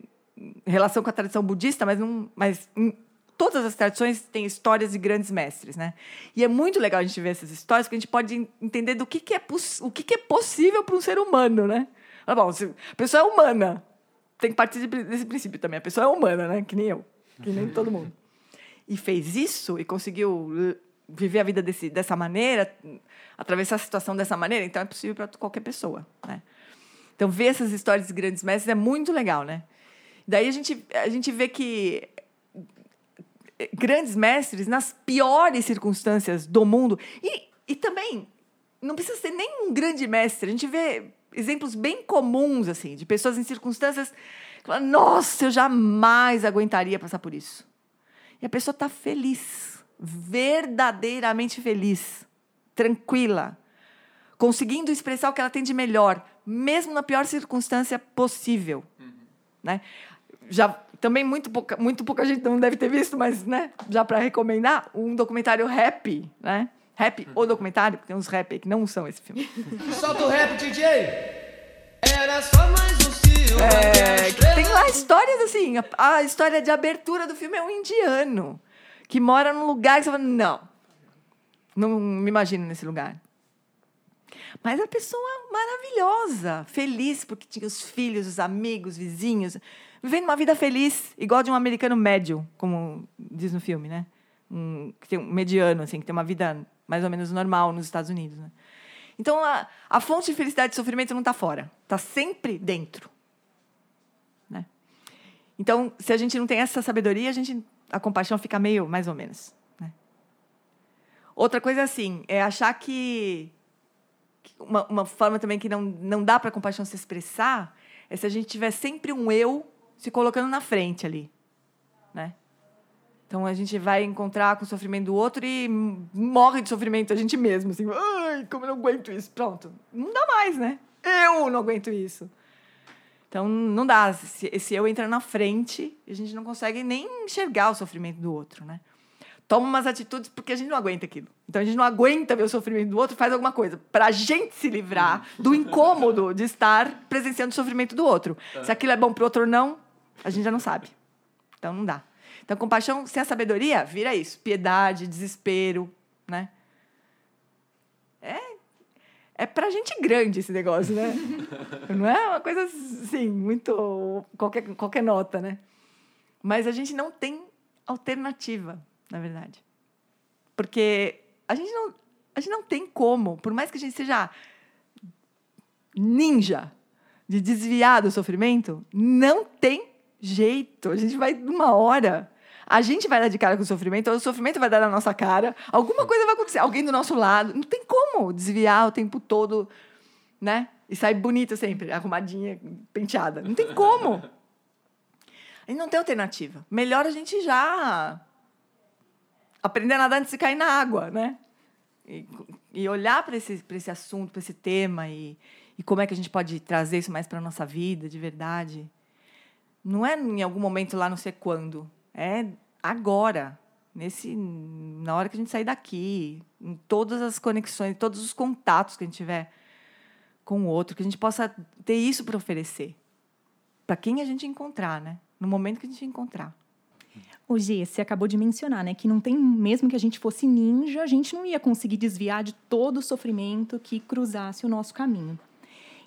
relação com a tradição budista, mas, não, mas em todas as tradições têm histórias de grandes mestres, né? E é muito legal a gente ver essas histórias, porque a gente pode entender do que, que é o que, que é possível para um ser humano, né? Ah, bom, a pessoa é humana, tem que partir desse princípio também. A pessoa é humana, né? Que nem eu, que nem todo mundo. E fez isso e conseguiu viver a vida desse, dessa maneira, atravessar a situação dessa maneira, então é possível para qualquer pessoa, né? Então, ver essas histórias de grandes mestres é muito legal, né? Daí a gente, a gente vê que grandes mestres, nas piores circunstâncias do mundo, e, e também não precisa ser nem um grande mestre, a gente vê exemplos bem comuns, assim, de pessoas em circunstâncias que falam, nossa, eu jamais aguentaria passar por isso. E a pessoa está feliz, verdadeiramente feliz, tranquila, conseguindo expressar o que ela tem de melhor, mesmo na pior circunstância possível. Uhum. Né? Já também muito pouca, muito pouca gente não deve ter visto, mas né, já para recomendar, um documentário rap, né? Rap, o documentário, porque tem uns rap aí que não são esse filme. Solta o rap, DJ! Era só mais um É, tem lá histórias assim. A, a, história de abertura do filme é um indiano que mora num lugar que você fala, não, não me imagino nesse lugar. Mas a pessoa maravilhosa, feliz, porque tinha os filhos, os amigos, vizinhos, vivendo uma vida feliz, igual de um americano médio, como diz no filme, né? Um, que tem um mediano, assim, que tem uma vida mais ou menos normal nos Estados Unidos. Né? Então, a, a fonte de felicidade e sofrimento não está fora, está sempre dentro. Então, se a gente não tem essa sabedoria, a, gente, a compaixão fica meio mais ou menos. Né? Outra coisa assim, é achar que uma, uma forma também que não, não dá para a compaixão se expressar é se a gente tiver sempre um eu se colocando na frente ali, né? Então a gente vai encontrar com o sofrimento do outro e morre de sofrimento a gente mesmo, assim, ai, como eu não aguento isso. Pronto, não dá mais, né? Eu não aguento isso. Então não dá, esse, eu entra na frente e a gente não consegue nem enxergar o sofrimento do outro, né? toma umas atitudes porque a gente não aguenta aquilo. Então a gente não aguenta ver o sofrimento do outro, faz alguma coisa para a gente se livrar do incômodo de estar presenciando o sofrimento do outro. Se aquilo é bom para o outro ou não, a gente já não sabe. Então não dá. Então compaixão sem a sabedoria vira isso, piedade, desespero, né? Pra gente grande esse negócio, né? não é uma coisa assim, muito qualquer qualquer nota, né? Mas a gente não tem alternativa na verdade. Porque a gente não, a gente não tem como, por mais que a gente seja ninja de desviar do sofrimento, não tem jeito. A gente vai numa hora. A gente vai dar de cara com o sofrimento, ou o sofrimento vai dar na nossa cara, alguma coisa vai acontecer, alguém do nosso lado. Não tem como desviar o tempo todo, né? E sair bonita sempre, arrumadinha, penteada. Não tem como. Gente não tem alternativa. Melhor a gente já aprender a nadar antes de cair na água, né? E, e olhar para esse, esse assunto, para esse tema e, e como é que a gente pode trazer isso mais para nossa vida, de verdade. Não é em algum momento lá, não sei quando. É agora, nesse, na hora que a gente sair daqui, em todas as conexões, todos os contatos que a gente tiver com o outro, que a gente possa ter isso para oferecer. Para quem a gente encontrar, né? No momento que a gente encontrar. O G, você acabou de mencionar, né? Que não tem, mesmo que a gente fosse ninja, a gente não ia conseguir desviar de todo o sofrimento que cruzasse o nosso caminho.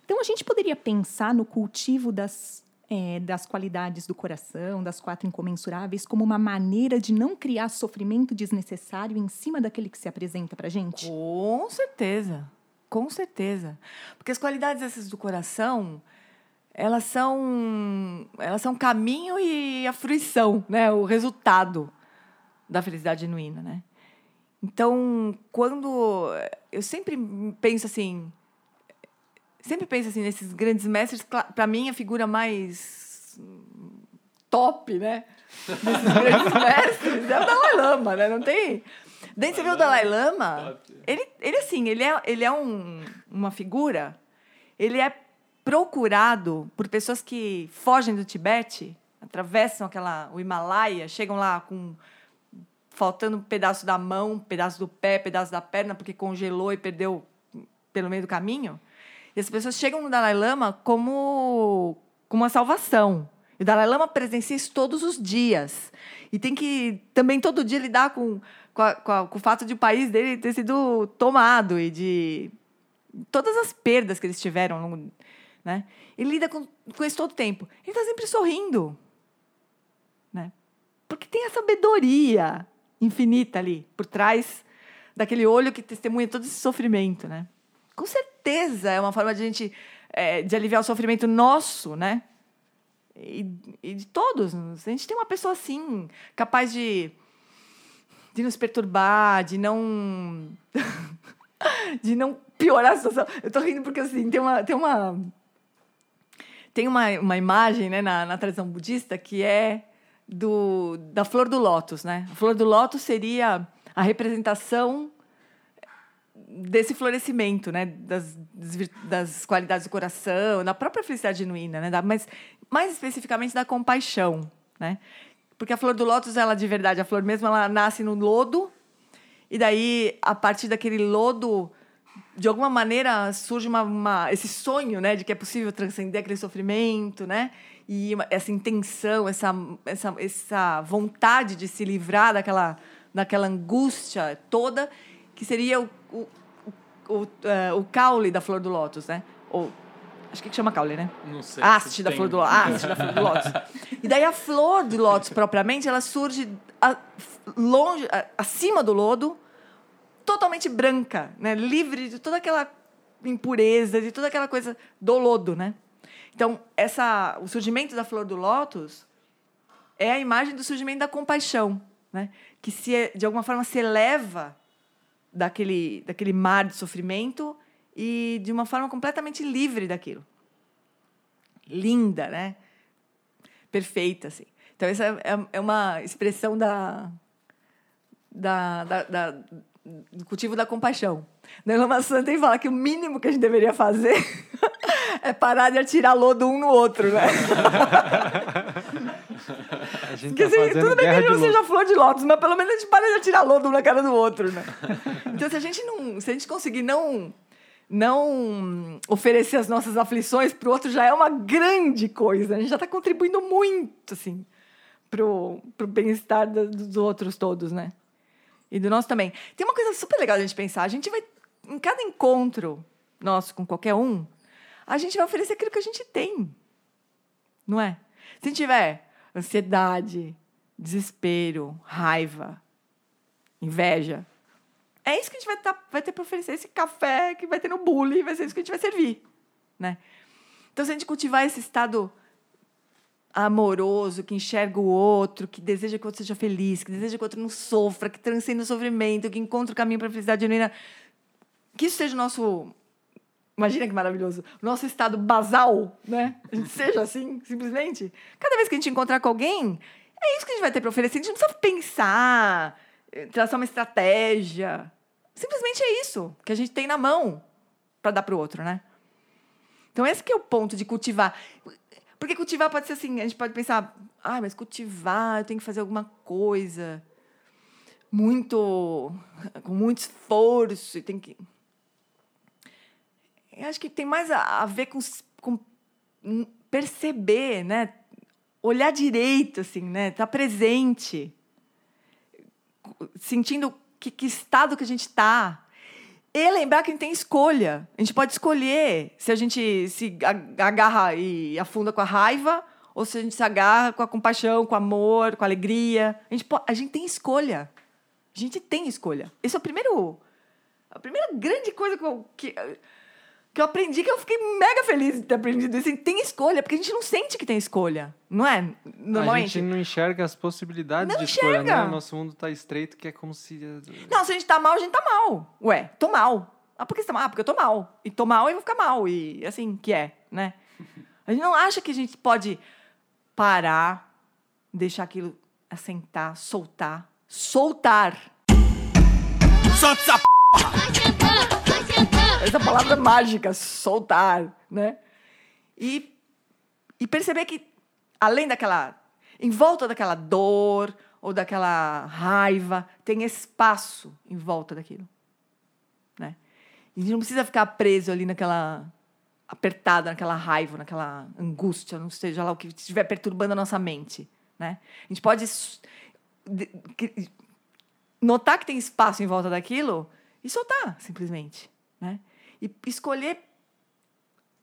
Então, a gente poderia pensar no cultivo das, é, das qualidades do coração, das quatro incomensuráveis, como uma maneira de não criar sofrimento desnecessário em cima daquele que se apresenta para gente? Com certeza, com certeza. Porque as qualidades essas do coração elas são elas são caminho e a fruição, né? O resultado da felicidade genuína, né? Então, quando eu sempre penso assim, sempre penso assim nesses grandes mestres, para mim a figura mais top, né? Desses grandes mestres, é o Dalai Lama, né? Não tem. Daí você vê o Dalai Lama, ele, ele assim, ele é, ele é um, uma figura, ele é procurado por pessoas que fogem do Tibete, atravessam aquela, o Himalaia, chegam lá com faltando um pedaço da mão, um pedaço do pé, um pedaço da perna, porque congelou e perdeu pelo meio do caminho. E as pessoas chegam no Dalai Lama como, como uma salvação. E o Dalai Lama presencia isso todos os dias. E tem que também todo dia lidar com, com, a- com a- com o fato de o país dele ter sido tomado e de todas as perdas que eles tiveram. Né? Ele lida com, com isso todo o tempo. Ele está sempre sorrindo. Né? Porque tem a sabedoria infinita ali, por trás daquele olho que testemunha todo esse sofrimento, né? Com certeza é uma forma de a gente é, de aliviar o sofrimento nosso, né? E, e de todos. A gente tem uma pessoa assim, capaz de, de nos perturbar, de não. de não piorar a situação. Eu tô rindo porque assim, tem uma. Tem uma, tem uma, uma imagem né, na, na tradição budista que é do, da flor do lótus, né? A flor do lótus seria a representação desse florescimento, né? Das, das, qualidades do coração, da própria felicidade genuína, né? Da, mas mais especificamente da compaixão, né? Porque a flor do lótus, ela de verdade, a flor mesmo, ela nasce no lodo e daí a partir daquele lodo de alguma maneira surge uma, uma- esse sonho, né, de que é possível transcender aquele sofrimento, né, e essa intenção, essa, essa, essa vontade de se livrar daquela, daquela angústia toda, que seria o, o, o, eh, o caule da flor do lótus, né, ou acho que chama caule, né? Não sei. Haste se da tem- flor do. Haste da flor do lótus. E daí a flor do lótus propriamente, ela surge a- longe, a- acima do lodo, totalmente branca, né? Livre de toda aquela impureza, de toda aquela coisa do lodo, né? Então, essa, o surgimento da flor do lótus é a imagem do surgimento da compaixão, né? Que se de alguma forma se eleva daquele daquele mar de sofrimento e de uma forma completamente livre daquilo. Linda, né? Perfeita, assim. Então, essa é, é uma expressão da, da, da, da- do cultivo da compaixão. Na Lama Santa ele fala que o mínimo que a gente deveria fazer é parar de atirar lodo um no outro, né? A gente Porque tá assim, tudo bem que a gente não seja flor de lótus, mas pelo menos a gente para de atirar lodo um na cara do outro, né? Então, se a gente não, se a gente conseguir não não oferecer as nossas aflições para o outro já é uma grande coisa. A gente já está contribuindo muito, assim, pro, pro bem-estar dos outros todos, né? E do nosso também. Tem uma coisa super legal da gente pensar. A gente vai, em cada encontro nosso com qualquer um, a gente vai oferecer aquilo que a gente tem. Não é? Se a tiver ansiedade, desespero, raiva, inveja, é isso que a gente vai, tá, vai ter para oferecer. Esse café que vai ter no bullying, vai ser isso que a gente vai servir. Né? Então, se a gente cultivar esse estado amoroso, que enxerga o outro, que deseja que o outro seja feliz, que deseja que o outro não sofra, que transcenda o sofrimento, que encontre o caminho para a felicidade genuína, que isso seja o nosso. Imagina que maravilhoso. O nosso estado basal, né? A gente seja assim, simplesmente. Cada vez que a gente encontrar com alguém, é isso que a gente vai ter para oferecer. A gente não precisa pensar, eh, traçar uma estratégia. Simplesmente é isso que a gente tem na mão para dar para o outro, né? Então, esse que é o ponto de cultivar. Porque cultivar pode ser assim, a gente pode pensar, ah, mas cultivar, eu tenho que fazer alguma coisa muito com muito esforço, e tem que Eu acho que tem mais a, a ver com, com perceber, né? Olhar direito assim, né? Estar presente. Sentindo que, que estado que a gente está. E lembrar que a gente tem escolha. A gente pode escolher se a gente se agarra e afunda com a raiva ou se a gente se agarra com a compaixão, com amor, com alegria. A gente, po- a gente tem escolha. A gente tem escolha. Esse é o primeiro... A primeira grande coisa que eu, que, que eu aprendi, que eu fiquei mega feliz de ter aprendido isso. A tem escolha, porque a gente não sente que tem escolha. Não é? A Normalmente. gente não enxerga as possibilidades Não de escolha, né? enxerga. O nosso mundo tá estreito, que é como se... Não, se a gente tá mal, a gente tá mal. Ué, tô mal. Ah, por que você tá mal? Ah, porque eu tô mal. E tô mal e vou ficar mal. E assim, que é, né? A gente não acha que a gente pode parar, deixar aquilo assentar, soltar, soltar. Solta essa p... Essa palavra mágica, soltar, né? E, e perceber que, além daquela. Em volta daquela dor ou daquela raiva, tem espaço em volta daquilo. Né? A gente não precisa ficar preso ali naquela. apertado naquela raiva, naquela angústia, não seja lá o que estiver perturbando a nossa mente. Né? A gente pode notar que tem espaço em volta daquilo e soltar, simplesmente. Né? E escolher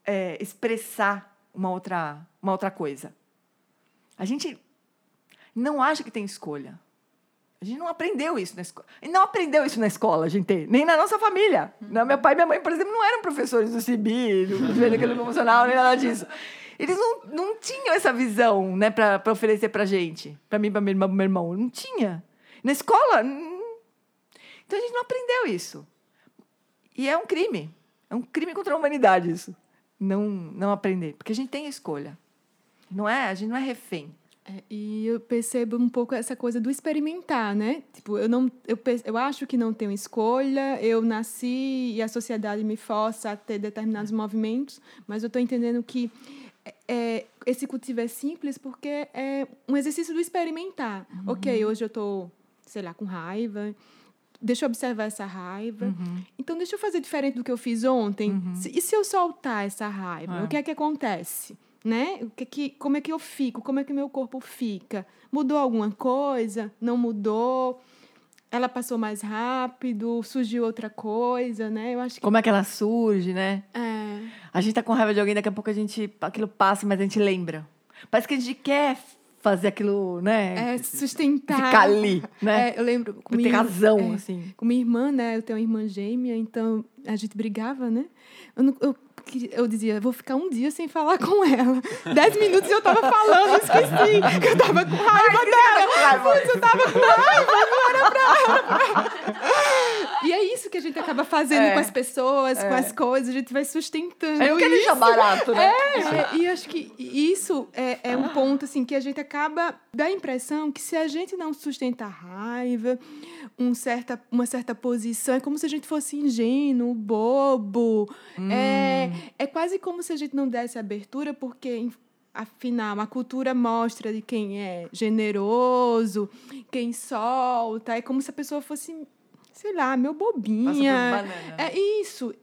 é, expressar uma outra, uma outra coisa. A gente não acha que tem escolha. A gente não aprendeu isso na escola. E não aprendeu isso na escola, gente. Nem na nossa família. Não, meu pai e minha mãe, por exemplo, não eram professores do CIBI, do Econômico Emocional, nem nada disso. Eles não, não tinham essa visão né, para oferecer para gente. Para mim, para minha irmã, pro meu irmão. Não tinha. Na escola... Então, a gente não aprendeu isso. E é um crime. É um crime contra a humanidade isso. Não, não aprender. Porque a gente tem escolha. Não é? A gente não é refém. É, e eu percebo um pouco essa coisa do experimentar, né? Tipo, eu não, eu, eu acho que não tenho escolha, eu nasci e a sociedade me força a ter determinados movimentos, mas eu estou entendendo que é, é, esse cultivo é simples porque é um exercício do experimentar. Ok, hoje eu estou, sei lá, com raiva, deixa eu observar essa raiva. Então, deixa eu fazer diferente do que eu fiz ontem. Se- E se eu soltar essa raiva? É. O que é que acontece? Né? O que é que, como é que eu fico? Como é que meu corpo fica? Mudou alguma coisa? Não mudou? Ela passou mais rápido? Surgiu outra coisa, né? Eu acho que... Como é que ela surge, né? É, A gente tá com raiva de alguém, daqui a pouco a gente. aquilo passa, mas a gente lembra. Parece que a gente quer fazer aquilo, né? é sustentar... Ficar ali, né? É, eu lembro... com ter razão, é, assim. Com minha irmã, né? Eu tenho uma irmã gêmea, então a gente brigava, né? Eu, não- eu, eu dizia, vou ficar um dia sem falar com ela. Dez minutos eu tava falando, esqueci que eu tava com raiva dela. Putz, eu tava com raiva, não era pra ela. E isso que a gente acaba fazendo É. com as pessoas, com É. as coisas, a gente vai sustentando Eu não quero isso. deixar barato, né? É, e acho que isso é, é um ponto assim que a gente acaba dá a impressão que se a gente não sustenta a raiva, um certa, uma certa posição, é como se a gente fosse ingênuo, bobo. É, é quase como se a gente não desse abertura, porque afinal a cultura mostra de quem é generoso, quem solta, é como se a pessoa fosse, sei lá, meu bobinha. É isso.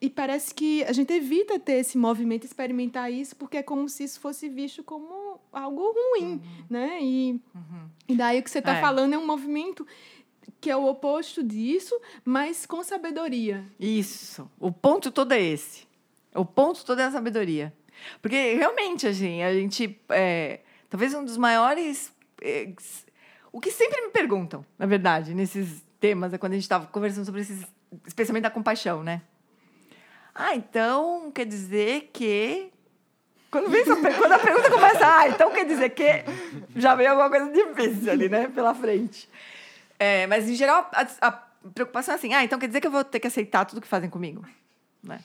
E parece que a gente evita ter esse movimento, experimentar isso, porque é como se isso fosse visto como algo ruim, né? E, e daí o que você está É. falando é um movimento que é o oposto disso, mas com sabedoria. Isso. O ponto todo é esse. O ponto todo é a sabedoria. Porque realmente, assim, a gente. É, talvez um dos maiores. é, o que sempre me perguntam, na verdade, nesses temas, é quando a gente estava conversando sobre esses. Especialmente da compaixão, né? Ah, então quer dizer que. Quando, vem quando a pergunta começa, ah, então quer dizer que. Já vem alguma coisa difícil ali, né? Pela frente. É, mas, em geral, a, a preocupação é assim: ah, então quer dizer que eu vou ter que aceitar tudo que fazem comigo? Né?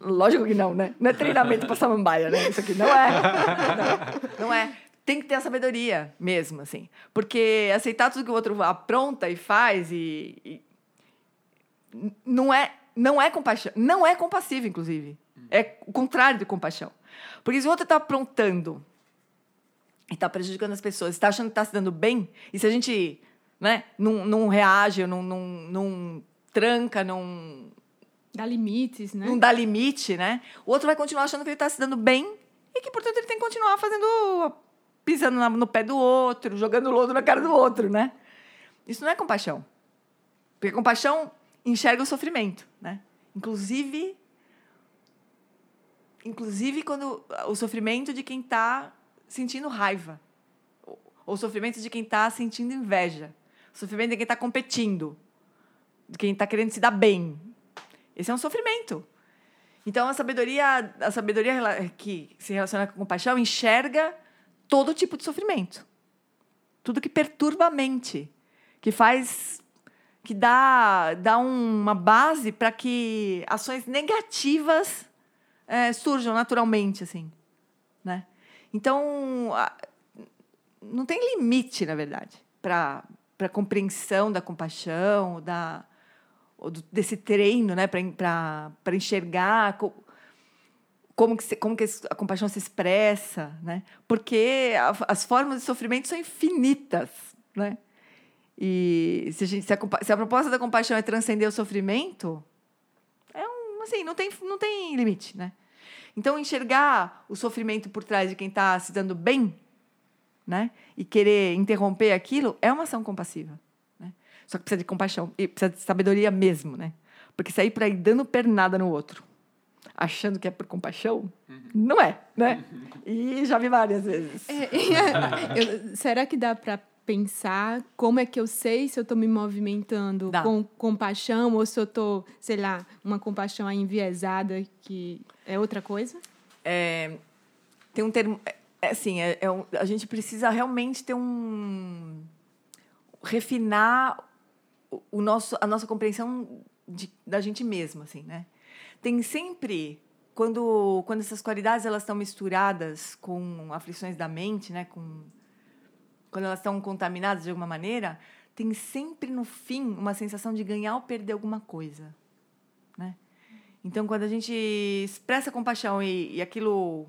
Lógico que não, né? Não é treinamento para samambaia, né? Isso aqui não é. Não, não é. Tem que ter a sabedoria mesmo, assim. Porque aceitar tudo que o outro apronta e faz e. e não é, não é compaixão. Não é compassivo, inclusive. É o contrário de compaixão. Porque se o outro está aprontando e está prejudicando as pessoas, está achando que está se dando bem, e se a gente né, não, não reage, não, não, não tranca, não, Dá limites, né? não dá limite, né? O outro vai continuar achando que ele está se dando bem e que, portanto, ele tem que continuar fazendo. Pisando no pé do outro, jogando lodo na cara do outro, né? Isso não é compaixão. Porque compaixão enxerga o sofrimento, né? Inclusive. Inclusive quando o sofrimento de quem está sentindo raiva. Ou o sofrimento de quem está sentindo inveja. O sofrimento de quem está competindo. De quem está querendo se dar bem. Esse é um sofrimento. Então, a sabedoria, a sabedoria que se relaciona com compaixão enxerga todo tipo de sofrimento. Tudo que perturba a mente, que faz que dá, dá uma base para que ações negativas eh, surjam naturalmente, assim, né? Então, não tem limite, na verdade, para a compreensão da compaixão, da, desse treino, né, para enxergar como que, se, como que a compaixão se expressa, né? Porque a, as formas de sofrimento são infinitas, né? E se a, gente, se a, se a proposta da compaixão é transcender o sofrimento, é um, assim, não tem, não tem limite, né? Então, enxergar o sofrimento por trás de quem está se dando bem, né? E querer interromper aquilo é uma ação compassiva. Né? Só que precisa de compaixão e precisa de sabedoria mesmo, né? Porque sair por aí dando pernada no outro, achando que é por compaixão, não é, né? E já vi várias vezes. É, eu- será que dá para pensar como é que eu sei se eu estou me movimentando Dá. com compaixão ou se eu estou, sei lá, uma compaixão enviesada que é outra coisa? É, tem um termo. É, é assim, é, é um- a gente precisa realmente ter um. refinar o, o nosso, a nossa compreensão de, da gente mesma, assim, né? Tem sempre. Quando, quando essas qualidades elas estão misturadas com aflições da mente, né? Com, quando elas estão contaminadas de alguma maneira, tem sempre no fim uma sensação de ganhar ou perder alguma coisa, né? Então, quando a gente expressa compaixão e, e aquilo.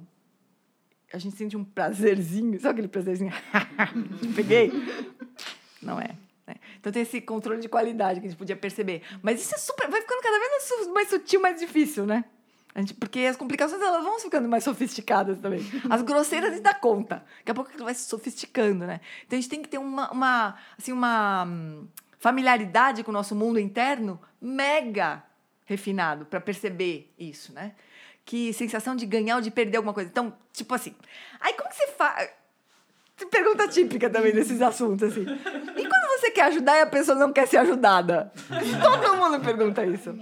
A gente sente um prazerzinho, sabe aquele prazerzinho? Peguei? Não é. Então, tem esse controle de qualidade que a gente podia perceber. Mas isso é super. Vai ficando cada vez mais, su- mais sutil, mais difícil, né? Gente, porque as complicações elas vão ficando mais sofisticadas também. As grosseiras a gente dá conta. Daqui a pouco aquilo vai se sofisticando, né? Então a gente tem que ter uma, uma, assim, uma hum, familiaridade com o nosso mundo interno mega refinado para perceber isso, né? Que sensação de ganhar ou de perder alguma coisa. Então, tipo assim, aí como que você faz? Pergunta típica também desses assuntos, assim. E quando você quer ajudar e a pessoa não quer ser ajudada? Todo mundo pergunta isso.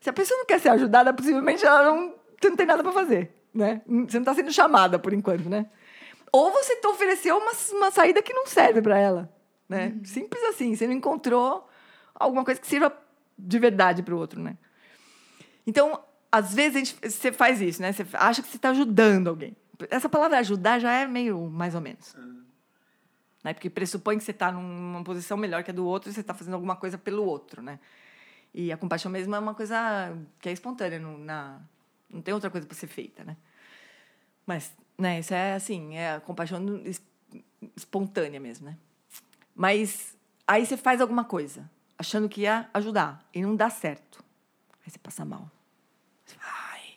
Se a pessoa não quer ser ajudada, possivelmente ela não, você não tem nada para fazer, né? Você não está sendo chamada por enquanto, né? Ou você te ofereceu uma, uma saída que não serve para ela, né? Simples assim. Você não encontrou alguma coisa que sirva de verdade para o outro, né? Então, às vezes a gente, você faz isso, né? Você acha que você está ajudando alguém. Essa palavra ajudar já é meio mais ou menos. Né? Porque pressupõe que você está numa posição melhor que a do outro e você está fazendo alguma coisa pelo outro, né? E a compaixão mesmo é uma coisa que é espontânea, não, na, não tem outra coisa para ser feita, né? Mas, né, isso é assim, é a compaixão es- espontânea mesmo, né? Mas aí você faz alguma coisa, achando que ia ajudar, e não dá certo. Aí você passa mal. Ai,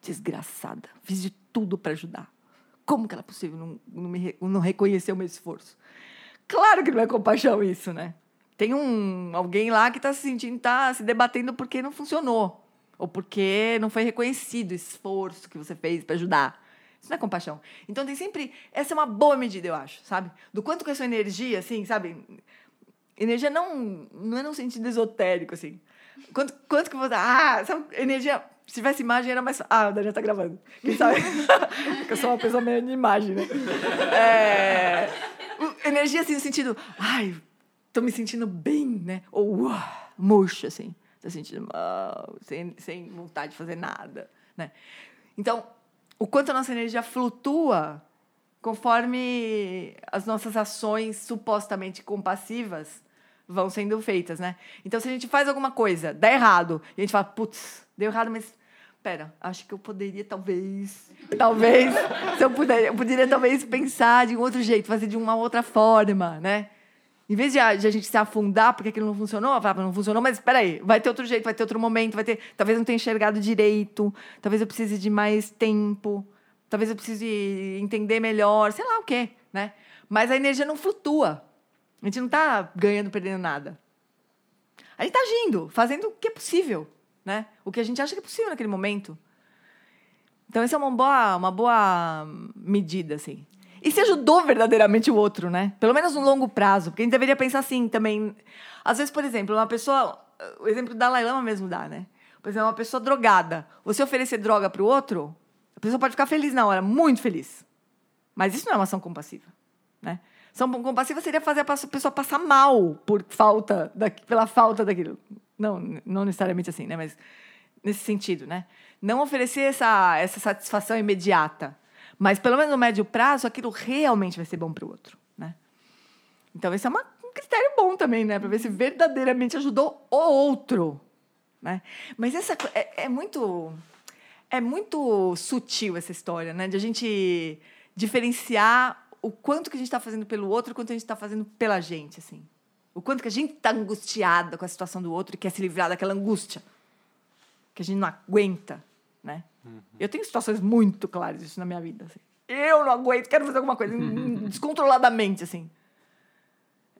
desgraçada, fiz de tudo para ajudar. Como que era possível não, não, me, não reconhecer o meu esforço? Claro que não é compaixão isso, né? Tem um alguém lá que está se sentindo, está se debatendo porque não funcionou. Ou porque não foi reconhecido o esforço que você fez para ajudar. Isso não é compaixão. Então tem sempre. Essa é uma boa medida, eu acho, sabe? Do quanto que a sua energia, assim, sabe? Energia não, não é num sentido esotérico, assim. Quanto, quanto que você. Ah, sabe? Energia. Se tivesse imagem, era mais. Ah, o Daniel tá gravando. Quem sabe? Porque eu sou uma pessoa meio de imagem, né? É, energia, assim, no sentido. Ai, tô me sentindo bem, né? Ou uau, murcha, assim. Tô sentindo mal, sem, sem vontade de fazer nada, né? Então, o quanto a nossa energia flutua conforme as nossas ações supostamente compassivas vão sendo feitas, né? Então, se a gente faz alguma coisa, dá errado, e a gente fala, putz, deu errado, mas pera, acho que eu poderia talvez, talvez, se eu puder, eu poderia talvez pensar de um outro jeito, fazer de uma outra forma, né? Em vez de a, de a gente se afundar porque aquilo não funcionou, falar, não funcionou, mas espera aí, vai ter outro jeito, vai ter outro momento, vai ter, talvez eu não tenha enxergado direito, talvez eu precise de mais tempo, talvez eu precise entender melhor, sei lá o quê, né? Mas a energia não flutua. A gente não está ganhando, perdendo nada. A gente está agindo, fazendo o que é possível, né? O que a gente acha que é possível naquele momento. Então, essa é uma boa, uma boa medida, assim. E se ajudou verdadeiramente o outro, né? Pelo menos no longo prazo. Porque a gente deveria pensar assim também. Às vezes, por exemplo, uma pessoa. O exemplo da Dalai Lama mesmo dá, né? Por exemplo, uma pessoa drogada. Você oferecer droga para o outro, a pessoa pode ficar feliz na hora, muito feliz. Mas isso não é uma ação compassiva, né? Ação compassiva seria fazer a pessoa passar mal por falta da, pela falta daquilo. Não, não necessariamente assim, né? Mas nesse sentido, né? Não oferecer essa, essa satisfação imediata, Mas pelo menos no médio prazo, aquilo realmente vai ser bom para o outro, né? Então esse é uma- um critério bom também, né? Para ver se verdadeiramente ajudou o outro, né? Mas essa é, é muito é muito sutil essa história, né? De a gente diferenciar o quanto que a gente está fazendo pelo outro o quanto a gente está fazendo pela gente, assim. O quanto que a gente está angustiada com a situação do outro e quer se livrar daquela angústia que a gente não aguenta, né? Eu tenho situações muito claras disso na minha vida. assim. Eu não aguento, quero fazer alguma coisa descontroladamente, assim.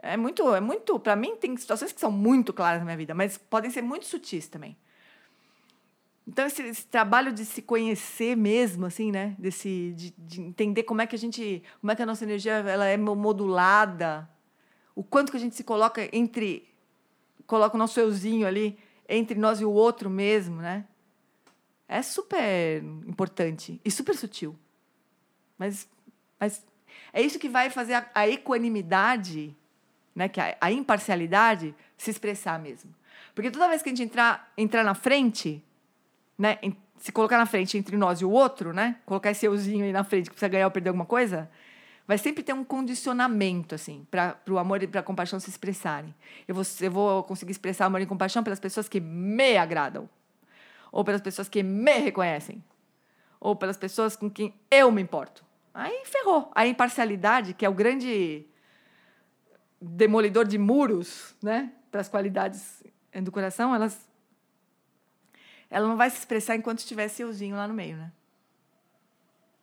É muito, é muito. Para mim tem situações que são muito claras na minha vida, mas podem ser muito sutis também. Então esse, esse trabalho de se conhecer mesmo, assim, né? Desse, de, de entender como é que a gente, como é que a nossa energia ela é mo- modulada, o quanto que a gente se coloca entre, coloca o nosso euzinho ali entre nós e o outro mesmo, né? É super importante e super sutil. Mas, mas é isso que vai fazer a, a equanimidade, né? Que a, a imparcialidade se expressar mesmo. Porque toda vez que a gente entrar, entrar na frente, né? se colocar na frente entre nós e o outro, né? Colocar esse euzinho aí na frente que precisa ganhar ou perder alguma coisa, vai sempre ter um condicionamento, assim, para o amor e para a compaixão se expressarem. Eu vou, eu vou conseguir expressar amor e compaixão pelas pessoas que me agradam, ou pelas pessoas que me reconhecem, ou pelas pessoas com quem eu me importo. Aí ferrou. A imparcialidade, que é o grande demolidor de muros, né, para as qualidades do coração, elas ela não vai se expressar enquanto tiver esse euzinho lá no meio, né?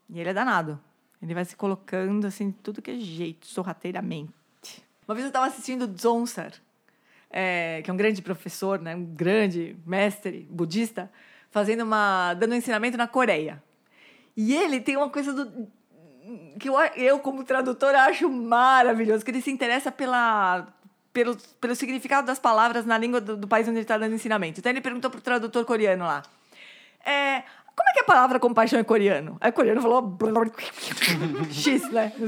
E ele é danado. Ele vai se colocando assim, de tudo que é jeito, sorrateiramente. Uma vez eu estava assistindo Dzonsar, é, que é um grande professor, né, um grande mestre budista, fazendo uma, dando um ensinamento na Coreia. E ele tem uma coisa do, que eu, eu, como tradutor, acho maravilhoso, que ele se interessa pela, pelo, pelo significado das palavras na língua do, do país onde ele está dando ensinamento. Então ele perguntou para o tradutor coreano lá, é, como é que é a palavra compaixão em coreano? Aí o coreano falou X, né? Não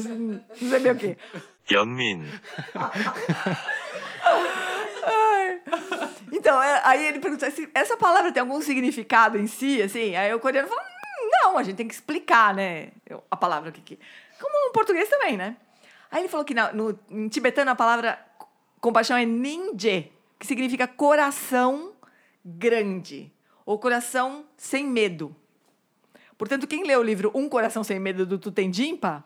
sei, bem o quê. 연민, Ai. Então, é, aí ele perguntou assim, essa palavra tem algum significado em si, assim? Aí o coreano falou, "Hum, não, a gente tem que explicar, né? A palavra aqui. que- Como no português também, né? Aí ele falou que na- no, em tibetano a palavra compaixão é ninje, que significa coração grande, ou coração sem medo. Portanto, quem lê o livro Um Coração Sem Medo, do Tutendimpa,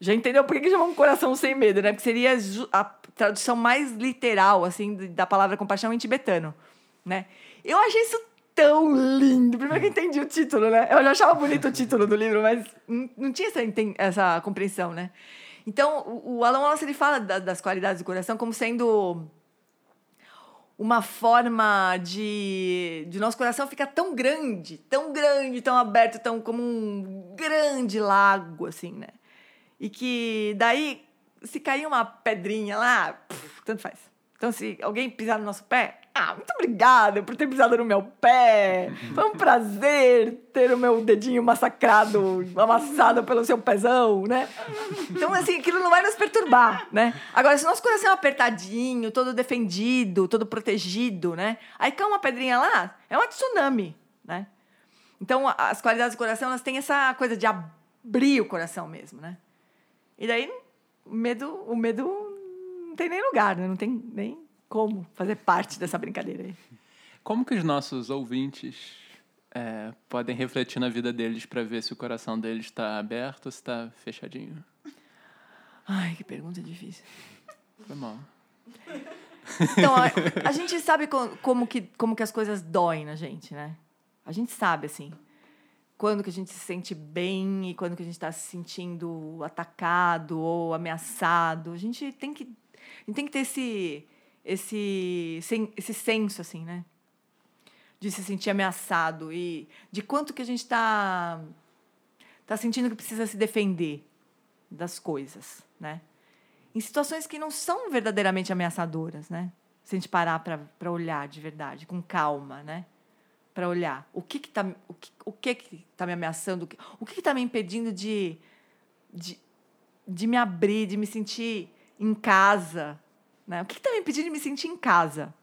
já entendeu por que, que chama um coração sem medo, né? Porque seria a tradução mais literal, assim, da palavra compaixão em tibetano, né? Eu achei isso tão lindo. Primeiro que eu entendi o título, né? Eu já achava bonito o título do livro, mas não, tinha essa, essa compreensão, né? Então, o, o Alan Wallace, ele fala da- das qualidades do coração como sendo uma forma de, de nosso coração ficar tão grande, tão grande, tão aberto, tão como um grande lago, assim, né? E que daí, se cair uma pedrinha lá, tanto faz. Então, se alguém pisar no nosso pé, ah, muito obrigada por ter pisado no meu pé. Foi um prazer ter o meu dedinho massacrado, amassado pelo seu pezão, né? Então, assim, aquilo não vai nos perturbar, né? Agora, se o nosso coração é apertadinho, todo defendido, todo protegido, né? Aí cai uma pedrinha lá, é um tsunami, né? Então, as qualidades do coração, elas têm essa coisa de abrir o coração mesmo, né? E daí, o medo, o medo não tem nem lugar, né? Não tem nem como fazer parte dessa brincadeira aí. Como que os nossos ouvintes é, podem refletir na vida deles para ver se o coração deles está aberto ou se está fechadinho? Ai, que pergunta difícil. Foi mal. Então, a, a gente sabe co- como que, como que as coisas doem na gente, né? A gente sabe, assim, quando que a gente se sente bem e quando que a gente está se sentindo atacado ou ameaçado. A gente tem que, a gente tem que ter esse, esse, esse senso, assim, né? De se sentir ameaçado e de quanto que a gente está tá sentindo que precisa se defender das coisas, né? em situações que não são verdadeiramente ameaçadoras, né? Se a gente parar para olhar de verdade, com calma, né? Para olhar o que que tá, o que, o que que tá me ameaçando, o que, o que que tá me impedindo de, de, de me abrir, de me sentir em casa, né? O que que tá me impedindo de me sentir em casa,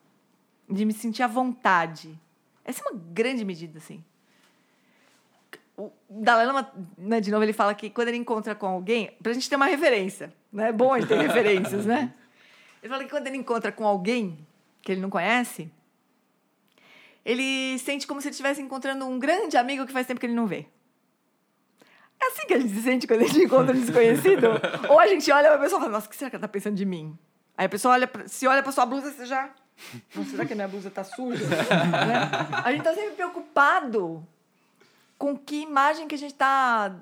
de me sentir à vontade? Essa é uma grande medida, assim. o Dalai Lama, né, de novo, ele fala que quando ele encontra com alguém, pra gente ter uma referência, né? É bom a gente ter referências, né? Ele fala que quando ele encontra com alguém que ele não conhece, ele sente como se ele estivesse encontrando um grande amigo que faz tempo que ele não vê. É assim que a gente se sente quando a gente encontra um desconhecido? Ou a gente olha pra pessoa e fala, nossa, o que será que ela tá pensando de mim? Aí a pessoa olha, pra- se olha pra sua blusa, você já... Será que a minha blusa tá suja? Né? A gente tá sempre preocupado com que imagem que a gente tá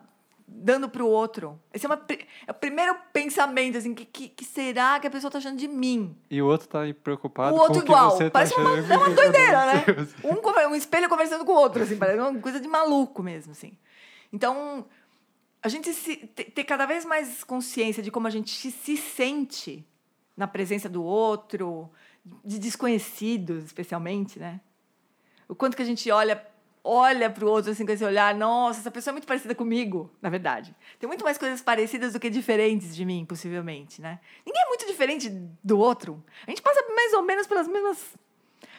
dando pro outro. Esse é, uma, é o primeiro pensamento, assim, que, que, que será que a pessoa tá achando de mim? E o outro tá preocupado o outro com o que igual. você tá parece uma, achando. é uma doideira, né? Um, um espelho conversando com o outro, assim, parece uma coisa de maluco mesmo, assim. Então, a gente se, te- ter cada vez mais consciência de como a gente se sente na presença do outro, de desconhecidos, especialmente, né? O quanto que a gente olha olha para o outro assim com esse olhar, nossa, essa pessoa é muito parecida comigo, na verdade. Tem muito mais coisas parecidas do que diferentes de mim, possivelmente, né? Ninguém é muito diferente do outro. A gente passa mais ou menos pelas mesmas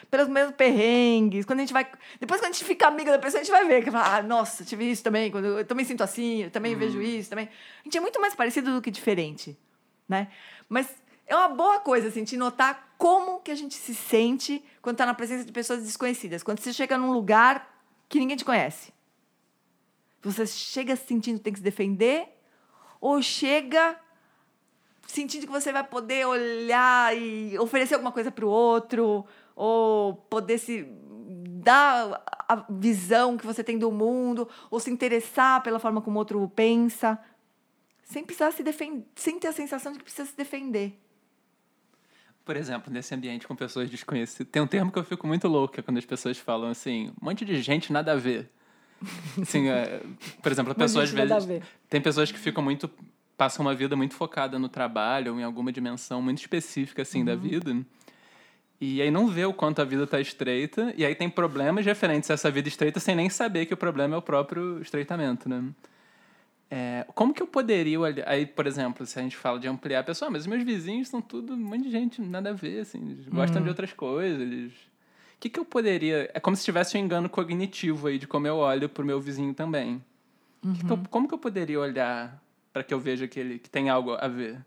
pelos mesmos perrengues. Quando a gente vai. Depois, quando a gente fica amiga da pessoa, a gente vai ver que fala, ah, nossa, tive isso também, quando eu também sinto assim, eu também vejo isso também. A gente é muito mais parecido do que diferente, né? Mas é uma boa coisa, assim, de notar como que a gente se sente quando está na presença de pessoas desconhecidas. Quando você chega num lugar que ninguém te conhece. Você chega sentindo que tem que se defender ou chega sentindo que você vai poder olhar e oferecer alguma coisa para o outro ou poder se dar a visão que você tem do mundo ou se interessar pela forma como o outro pensa sem precisar se defender, sem ter a sensação de que precisa se defender. Por exemplo, nesse ambiente com pessoas desconhecidas, tem um termo que eu fico muito louca quando as pessoas falam assim, um monte de gente nada a ver. Assim, é, por exemplo, a pessoa às vezes tem pessoas que ficam muito passam uma vida muito focada no trabalho ou em alguma dimensão muito específica assim Uhum. da vida. E aí não vê o quanto a vida tá estreita e aí tem problemas referentes a essa vida estreita sem nem saber que o problema é o próprio estreitamento, né? É, como que eu poderia olhar... Aí, por exemplo, se a gente fala de ampliar a pessoa, "Ah, mas os meus vizinhos são tudo um monte de gente, nada a ver, assim, eles gostam de outras coisas, eles... O que, que eu poderia... É como se tivesse um engano cognitivo aí de como eu olho pro meu vizinho também. Que que eu- como que eu poderia olhar para que eu veja que ele que tem algo a ver?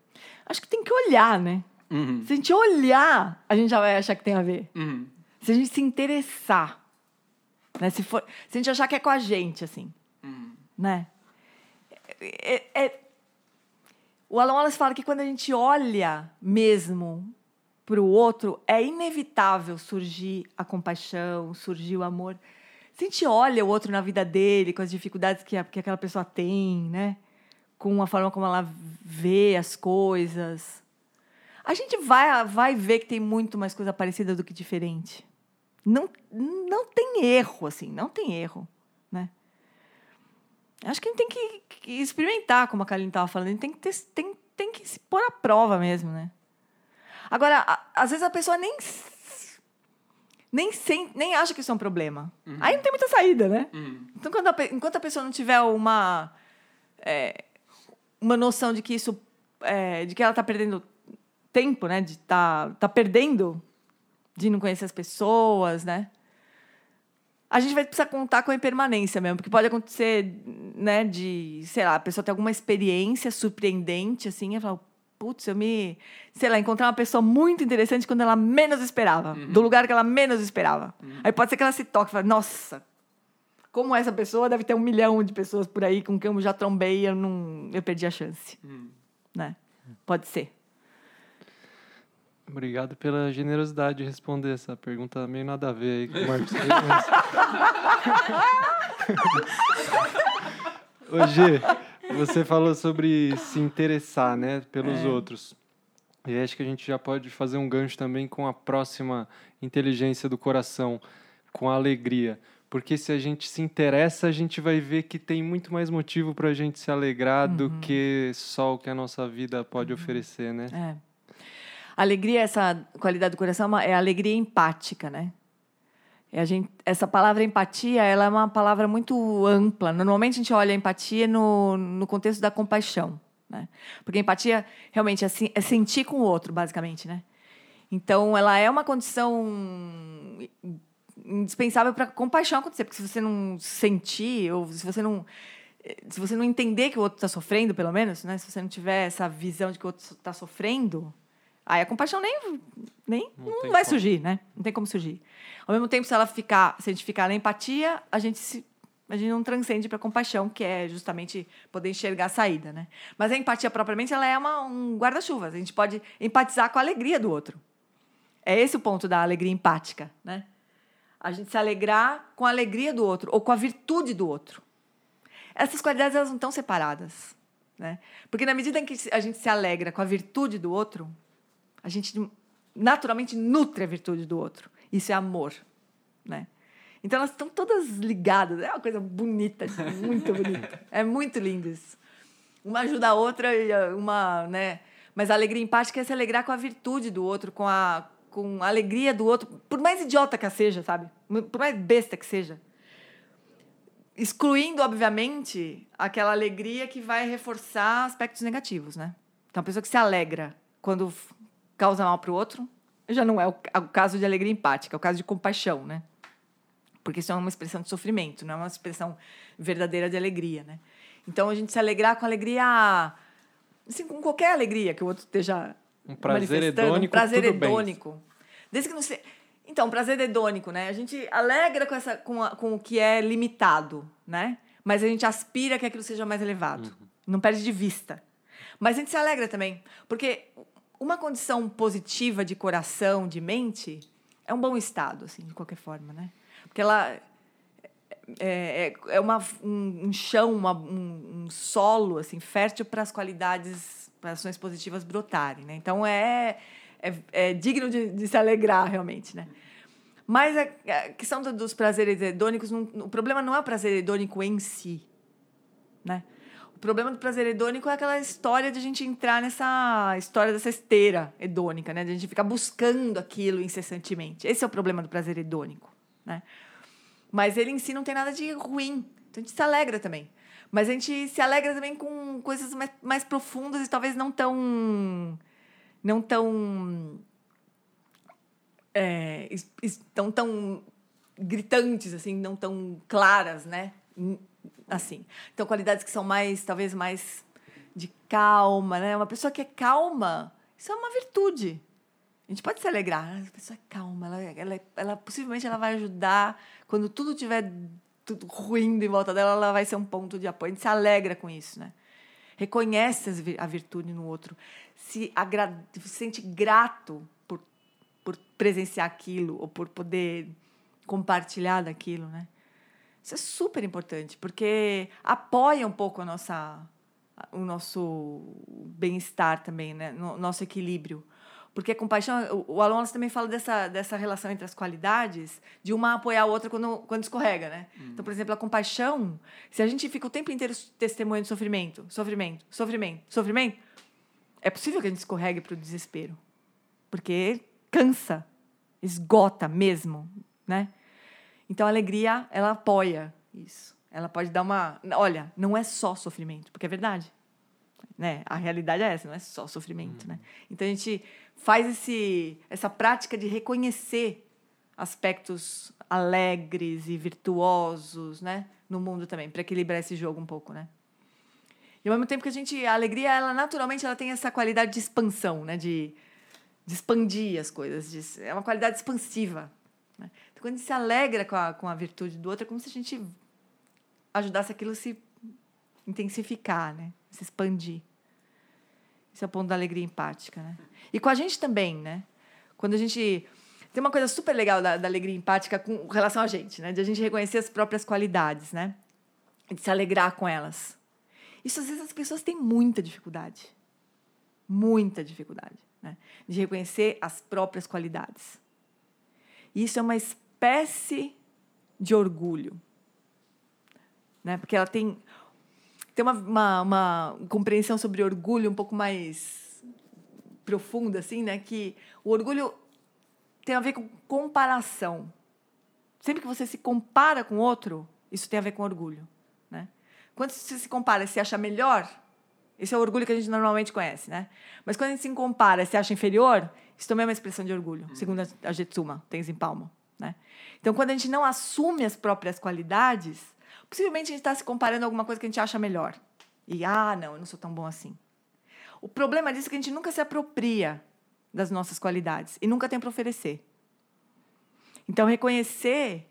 Acho que tem que olhar, né? Uhum, Se a gente olhar, a gente já vai achar que tem a ver. uhum, Se a gente se interessar, né? Se, for, se a gente achar que é com a gente, assim, uhum. né? É- é- O Alan Wallace fala que quando a gente olha mesmo para o outro, é inevitável surgir a compaixão, surgir o amor. Se a gente olha o outro na vida dele, com as dificuldades que, a- que aquela pessoa tem, né? Com a forma como ela vê as coisas, a gente vai, vai ver que tem muito mais coisa parecida do que diferente. Não, não tem erro, assim, não tem erro? Acho que a gente tem que, que experimentar, como a Kaline estava falando, a gente tem que, ter, tem, tem que se pôr à prova mesmo, né? Agora, a- às vezes a pessoa nem, nem, sem, nem acha que isso é um problema. Aí não tem muita saída, né? Uhum. Então, quando a enquanto a pessoa não tiver uma, é, uma noção de que isso, é, de que ela está perdendo tempo, né? De tá, tá perdendo de não conhecer as pessoas, né? A gente vai precisar contar com a impermanência mesmo, porque pode acontecer, né, de, sei lá, a pessoa ter alguma experiência surpreendente, assim, e falar, putz, eu me, sei lá, encontrar uma pessoa muito interessante quando ela menos esperava, do lugar que ela menos esperava. Aí pode ser que ela se toque e fale, nossa, como essa pessoa deve ter um milhão de pessoas por aí com quem eu já trombei e eu não, eu perdi a chance, né? Pode ser. Obrigado pela generosidade de responder essa pergunta meio nada a ver aí com o Marcos. Ô, Gê, você falou sobre se interessar, né, pelos outros. E acho que a gente já pode fazer um gancho também com a próxima inteligência do coração, com a alegria. Porque se a gente se interessa, a gente vai ver que tem muito mais motivo para a gente se alegrar do que só o que a nossa vida pode oferecer, né? É. Alegria, essa qualidade do coração, é é alegria empática, né? É a gente, essa palavra empatia, ela é uma palavra muito ampla. Normalmente a gente olha a empatia no, no contexto da compaixão, né? Porque a empatia realmente é, é sentir com o outro, basicamente, né? Então, ela é uma condição indispensável para compaixão acontecer, porque se você não sentir ou se você não se você não entender que o outro está sofrendo, pelo menos, né? Se você não tiver essa visão de que o outro está sofrendo, aí a compaixão nem nem Não não, vai como. surgir, né? Não tem como surgir. Ao mesmo tempo, se ela ficar, se a gente ficar na empatia, a gente se a gente não transcende para compaixão, que é justamente poder enxergar a saída, né? Mas a empatia propriamente ela é uma, um guarda-chuva. A gente pode empatizar com a alegria do outro. É esse o ponto da alegria empática, né? A gente se alegrar com a alegria do outro ou com a virtude do outro. Essas qualidades elas não estão separadas, né? Porque na medida em que a gente se alegra com a virtude do outro, a gente naturalmente nutre a virtude do outro. Isso é amor, né? Então elas estão todas ligadas. É uma coisa bonita, assim, muito bonita. É muito lindo isso. Uma ajuda a outra e a- uma, né? Mas a alegria empática é se alegrar com a virtude do outro, com a com a alegria do outro, por mais idiota que seja, sabe? Por mais besta que seja. Excluindo, obviamente, aquela alegria que vai reforçar aspectos negativos, né? Então, a pessoa que se alegra quando causa mal para o outro, já não é o, caso de alegria empática, é o caso de compaixão, né? Porque isso é uma expressão de sofrimento, não é uma expressão verdadeira de alegria, né? Então, a gente se alegrar com alegria, assim, com qualquer alegria que o outro esteja Um prazer hedônico, um prazer tudo bem. hedônico. Desde que não se... Então, prazer hedônico, né? A gente alegra com, essa, com, a- com o que é limitado, né? Mas a gente aspira que aquilo seja mais elevado. Uhum. Não perde de vista. Mas a gente se alegra também, porque uma condição positiva de coração, de mente, é um bom estado, assim, de qualquer forma, né? Porque ela é, é, é uma, um, um chão, uma- um, um solo assim fértil para as qualidades, para ações positivas brotarem, né? Então é, é, é digno de, de se alegrar realmente, né? Mas a, a questão do- dos prazeres hedônicos, não- o problema não é o prazer hedônico em si, né? O problema do prazer hedônico é aquela história de a gente entrar nessa história dessa esteira hedônica, né? De a gente ficar buscando aquilo incessantemente. Esse é o problema do prazer hedônico, né? Mas ele em si não tem nada de ruim. Então a gente se alegra também. Mas a gente se alegra também com coisas mais, mais profundas e talvez não tão. não tão. É, es- es- tão, tão gritantes, assim, não tão claras, né? Assim. Então, qualidades que são mais, talvez mais de calma, né? Uma pessoa que é calma, isso é uma virtude. A gente pode se alegrar. "Ah, A pessoa é calma, ela, ela, ela possivelmente ela vai ajudar quando tudo tiver tudo ruindo em volta dela, ela vai ser um ponto de apoio. A gente se alegra com isso, né? Reconhece a virtude no outro, se, agra se sente grato por, por presenciar aquilo ou por poder compartilhar daquilo, né? Isso é super importante, porque apoia um pouco a nossa, o nosso bem-estar também, né? No nosso equilíbrio. Porque a compaixão, o- o Alonso também fala dessa, dessa relação entre as qualidades, de uma apoiar a outra quando, quando escorrega, né? Então, por exemplo, a compaixão, se a gente fica o tempo inteiro testemunhando sofrimento, sofrimento, sofrimento, sofrimento, é possível que a gente escorregue para o desespero. Porque cansa, esgota mesmo, né? Então, a alegria, ela apoia isso. Ela pode dar uma... Olha, não é só sofrimento, porque é verdade. Né? A realidade é essa, não é só sofrimento, né? Então, a gente faz esse, essa prática de reconhecer aspectos alegres e virtuosos, né? No mundo também, para equilibrar esse jogo um pouco, né? E ao mesmo tempo que a gente... A alegria, ela naturalmente, ela tem essa qualidade de expansão, né? De, de expandir as coisas. de- é uma qualidade expansiva. Né? Quando a gente se alegra com a, com a virtude do outro, é como se a gente ajudasse aquilo a se intensificar, né? Se expandir. Esse é o ponto da alegria empática, né? E com a gente também, né? Quando a gente... Tem uma coisa super legal da, da alegria empática com relação a gente, né? De a gente reconhecer as próprias qualidades, né? De se alegrar com elas. Isso, às vezes, as pessoas têm muita dificuldade. Muita dificuldade, né? De reconhecer as próprias qualidades. E isso é uma espécie de orgulho. Né? Porque ela tem, tem uma, uma, uma compreensão sobre orgulho um pouco mais profunda, assim, né? Que o orgulho tem a ver com comparação. Sempre que você se compara com outro, isso tem a ver com orgulho. Né? Quando você se compara e se acha melhor, esse é o orgulho que a gente normalmente conhece, né? Mas quando a gente se compara e se acha inferior, isso também é uma expressão de orgulho, segundo a- a Jetsuma, Tenzin Palmo. Né? Então, quando a gente não assume as próprias qualidades, possivelmente a gente está se comparando a alguma coisa que a gente acha melhor. E, ah, não, eu não sou tão bom assim. O problema disso é que a gente nunca se apropria das nossas qualidades e nunca tem para oferecer. Então, reconhecer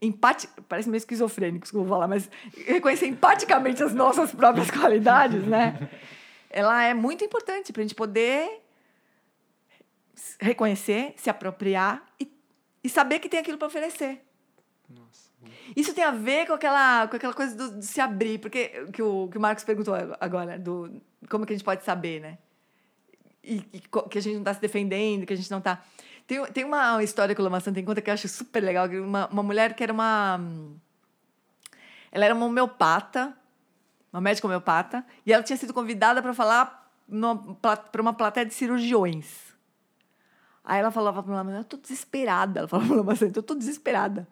empate, parece meio esquizofrênico isso que eu vou falar, mas reconhecer empaticamente as nossas próprias qualidades, né? Ela é muito importante para a gente poder reconhecer, se apropriar e, e saber que tem aquilo para oferecer. Isso tem a ver com aquela, com aquela coisa do, de se abrir, porque que o, que o Marcos perguntou agora, do como que a gente pode saber, né? E, e que a gente não está se defendendo, que a gente não está. Tem, tem uma história que o Lama tem conta que eu acho super legal, uma, uma mulher que era uma. Ela era uma homeopata, uma médica homeopata, e ela tinha sido convidada para falar para uma plateia de cirurgiões. Aí ela falava o Lama, eu tô desesperada. Ela falava para o Lama eu tô desesperada.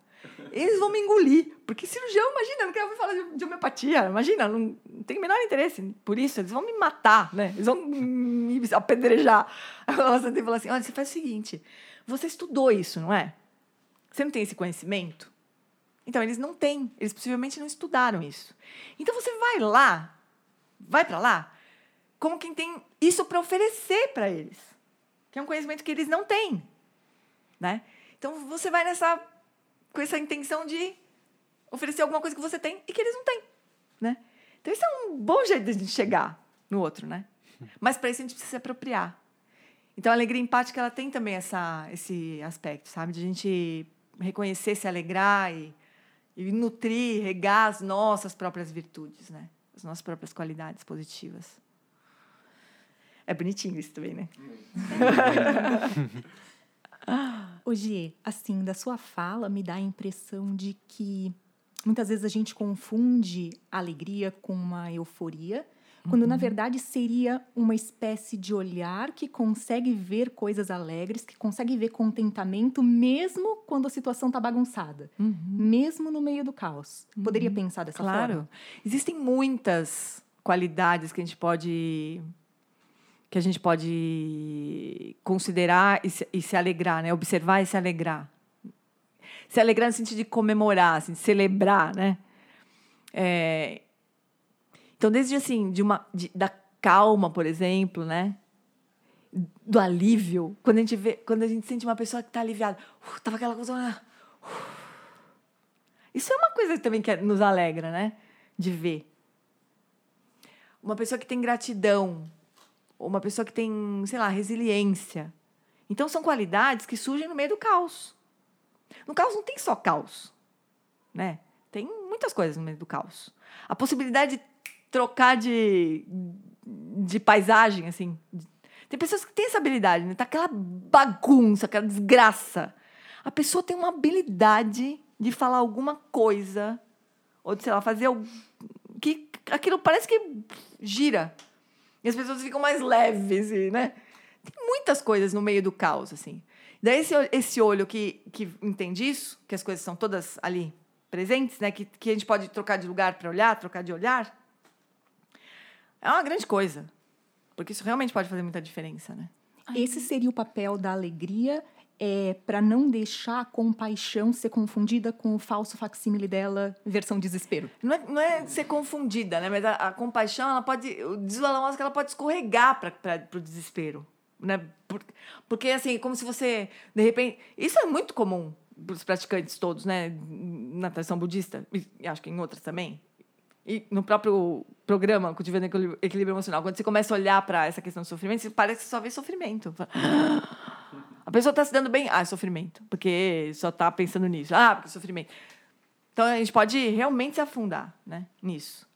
Eles vão me engolir. Porque cirurgião, imagina, não quero ouvir falar de, de homeopatia. Imagina, não, não tem o menor interesse por isso. Eles vão me matar, né? Eles vão me apedrejar. Aí Lama falou assim, olha, você faz o seguinte, você estudou isso, não é? Você não tem esse conhecimento? Então, eles não têm. Eles possivelmente não estudaram isso. Então, você vai lá, vai para lá, como quem tem isso para oferecer para eles. Que é um conhecimento que eles não têm. Né? Então, você vai nessa com essa intenção de oferecer alguma coisa que você tem e que eles não têm. Né? Então, isso é um bom jeito de a gente chegar no outro. Né? Mas, para isso, a gente precisa se apropriar. Então, a alegria empática ela tem também essa, esse aspecto, sabe? De a gente reconhecer, se alegrar e, e nutrir, regar as nossas próprias virtudes, né? As nossas próprias qualidades positivas. É bonitinho isso também, né? Ogier, assim, da sua fala me dá a impressão de que muitas vezes a gente confunde alegria com uma euforia, quando na verdade seria uma espécie de olhar que consegue ver coisas alegres, que consegue ver contentamento mesmo quando a situação está bagunçada, mesmo no meio do caos. Poderia pensar dessa Claro. forma? Existem muitas qualidades que a gente pode que a gente pode considerar e se, e se alegrar, né? Observar e se alegrar. Se alegrar no sentido de comemorar, assim, de celebrar, né? É, Então, desde assim, de uma, de- da calma, por exemplo, né? Do alívio, quando a gente vê, quando a gente sente uma pessoa que está aliviada, uh, tava aquela coisa, ah, isso é uma coisa também que nos alegra, né? De ver. Uma pessoa que tem gratidão, uma pessoa que tem, sei lá, resiliência. Então são qualidades que surgem no meio do caos. No caos não tem só caos, né? Tem muitas coisas no meio do caos. A possibilidade de trocar de, de paisagem, assim. Tem pessoas que têm essa habilidade, né? Tá aquela bagunça, aquela desgraça. A pessoa tem uma habilidade de falar alguma coisa, ou de, sei lá, fazer algo que aquilo parece que gira. E as pessoas ficam mais leves, né? Tem muitas coisas no meio do caos, assim. Daí esse, esse olho que, que entende isso, que as coisas são todas ali presentes, né? Que, que a gente pode trocar de lugar para olhar, trocar de olhar, é uma grande coisa. Porque isso realmente pode fazer muita diferença, né? Esse seria o papel da alegria é, para não deixar a compaixão ser confundida com o falso facsímile dela, versão desespero. Não é, não é ser confundida, né? Mas a, a compaixão, ela pode. O Watts que ela pode escorregar para o desespero. Né? Por- porque, assim, como se você, de repente. Isso é muito comum para os praticantes todos, né? Na tradição budista, e acho que em outras também. E no próprio programa, Cultivando Equilíbrio Emocional, quando você começa a olhar para essa questão do sofrimento, parece que só vê sofrimento. A pessoa está se dando bem, ah, é sofrimento, porque só está pensando nisso. Ah, porque é sofrimento. Então a gente pode realmente se afundar né, nisso.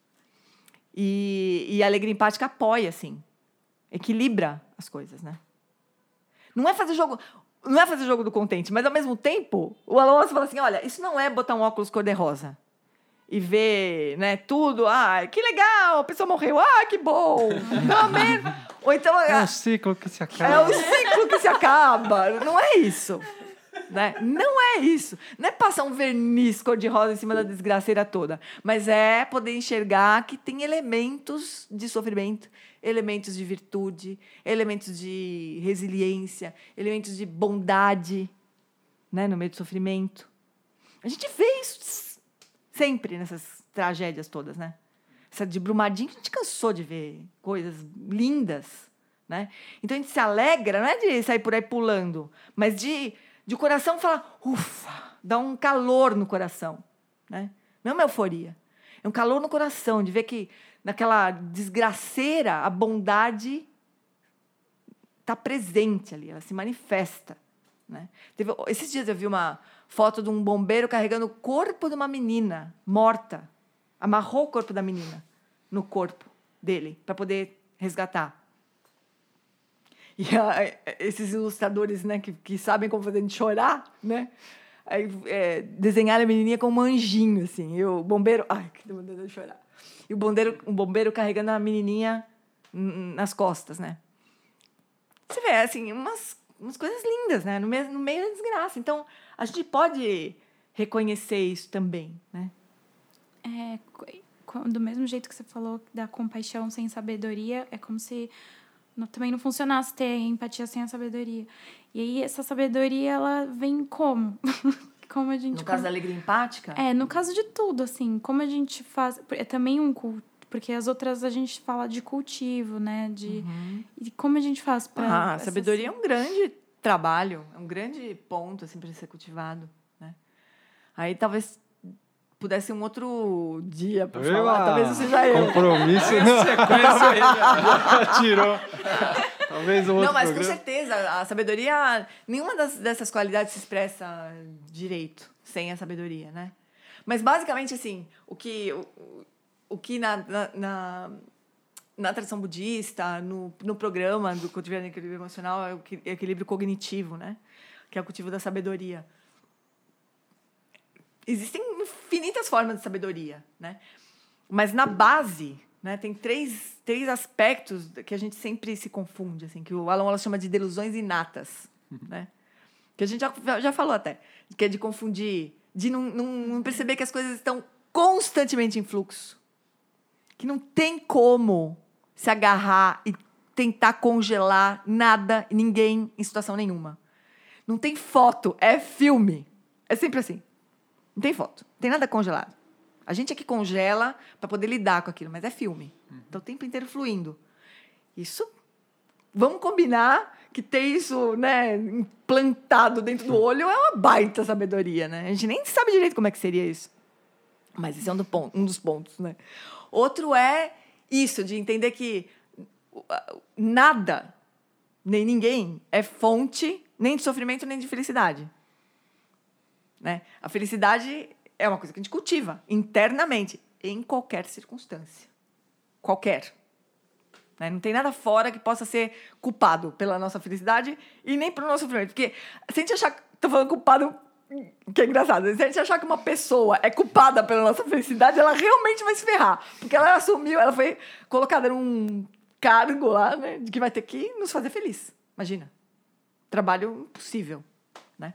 E, e a alegria empática apoia, assim, equilibra as coisas, né? Não é fazer jogo, não é fazer jogo do contente, mas ao mesmo tempo, o Alonso fala assim: olha, isso não é botar um óculos cor-de-rosa e ver, né, tudo, ah, que legal, a pessoa morreu, ah, que bom. Pelo menos. Ou então É um ciclo que se é acaba. o ciclo que se acaba. Não é isso. Né? Não é isso. Não é passar um verniz cor-de-rosa em cima da desgraceira toda. Mas é poder enxergar que tem elementos de sofrimento, elementos de virtude, elementos de resiliência, elementos de bondade. né, no meio do sofrimento. A gente vê isso sempre nessas tragédias todas, né? Essa de Brumadinho, a gente cansou de ver coisas lindas, né? Então a gente se alegra, não é de sair por aí pulando, mas de, de coração falar, ufa, dá um calor no coração, né? Não é uma euforia. É um calor no coração de ver que naquela desgraceira a bondade está presente ali, ela se manifesta. Né? Teve, esses dias eu vi uma foto de um bombeiro carregando o corpo de uma menina morta. Amarrou o corpo da menina no corpo dele para poder resgatar. E a, esses ilustradores né, que, que sabem como fazer a gente chorar, né? Aí, é, desenharam a menininha com um anjinho, assim. E o bombeiro... Ai, que vontade de chorar. E o bombeiro, o bombeiro carregando a menininha nas costas, né? Você vê, assim, umas, umas coisas lindas, né? No meio, no meio da desgraça. Então, a gente pode reconhecer isso também, né? É, do mesmo jeito que você falou da compaixão sem sabedoria, é como se não, também não funcionasse ter empatia sem a sabedoria. E aí, essa sabedoria, ela vem como? como a gente... No caso da alegria empática? É, no caso de tudo, assim. Como a gente faz... É também um culto porque as outras a gente fala de cultivo, né? De uhum. e como a gente faz para Ah, a sabedoria é um grande trabalho, é um grande ponto assim para ser cultivado, né? Aí talvez pudesse um outro dia para falar, talvez você já eu. Compromisso. Sequência aí, tirou. Talvez um outro Não, mas programa. com certeza, a sabedoria, nenhuma das, dessas qualidades se expressa direito sem a sabedoria, né? Mas basicamente assim, o que o, o que na, na, na, na tradição budista, no, no programa do cultivo do equilíbrio emocional, é o equilíbrio cognitivo, né? que é o cultivo da sabedoria. Existem infinitas formas de sabedoria, né? mas na base né, tem três, três aspectos que a gente sempre se confunde, assim, que o Alan Wallace chama de delusões inatas, né? que a gente já, já falou até, que é de confundir, de não, não, não perceber que as coisas estão constantemente em fluxo que não tem como se agarrar e tentar congelar nada, ninguém em situação nenhuma. Não tem foto, é filme. É sempre assim. Não tem foto, não tem nada congelado. A gente é que congela para poder lidar com aquilo, mas é filme. Uhum. Então o tempo inteiro fluindo. Isso vamos combinar que ter isso, né, implantado dentro do olho é uma baita sabedoria, né? A gente nem sabe direito como é que seria isso. Mas esse é um, do ponto, um dos pontos, né? Outro é isso, de entender que nada, nem ninguém, é fonte nem de sofrimento nem de felicidade. Né? A felicidade é uma coisa que a gente cultiva internamente, em qualquer circunstância. Qualquer. Né? Não tem nada fora que possa ser culpado pela nossa felicidade e nem pelo nosso sofrimento. Porque se a gente achar que estou falando culpado que é engraçado. Se a gente achar que uma pessoa é culpada pela nossa felicidade, ela realmente vai se ferrar. Porque ela assumiu, ela foi colocada num cargo lá, né? De que vai ter que nos fazer feliz. Imagina. Trabalho impossível, né?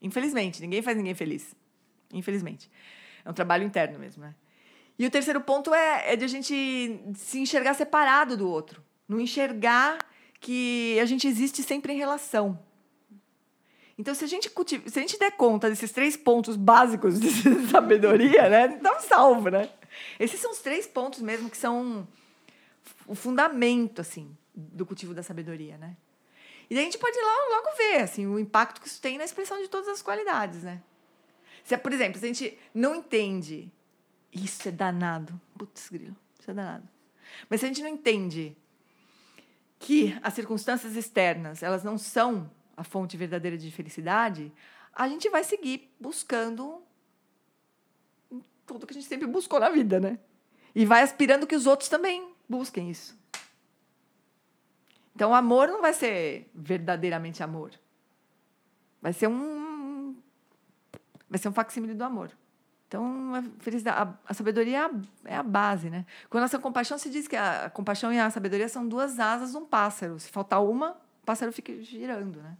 Infelizmente, ninguém faz ninguém feliz. Infelizmente. É um trabalho interno mesmo, né? E o terceiro ponto é, é de a gente se enxergar separado do outro. Não enxergar que a gente existe sempre em relação. Então, se a gente, se a gente der conta desses três pontos básicos de sabedoria, né, tá salvo, né? Esses são os três pontos mesmo que são o fundamento, assim, do cultivo da sabedoria, né? E daí a gente pode logo, logo ver, assim, o impacto que isso tem na expressão de todas as qualidades, né? Se, por exemplo, se a gente não entende, isso é danado. Putz, grilo, isso é danado. Mas se a gente não entende que as circunstâncias externas, elas não são a fonte verdadeira de felicidade, a gente vai seguir buscando tudo que a gente sempre buscou na vida, né? E vai aspirando que os outros também busquem isso. Então, amor não vai ser verdadeiramente amor. Vai ser um. Vai ser um facsímile do amor. Então, a, felicidade, a, sabedoria é a, é a, base, né? Com relação à compaixão, se diz que a compaixão e a sabedoria são duas asas de um pássaro. Se faltar uma, o pássaro fica girando, né?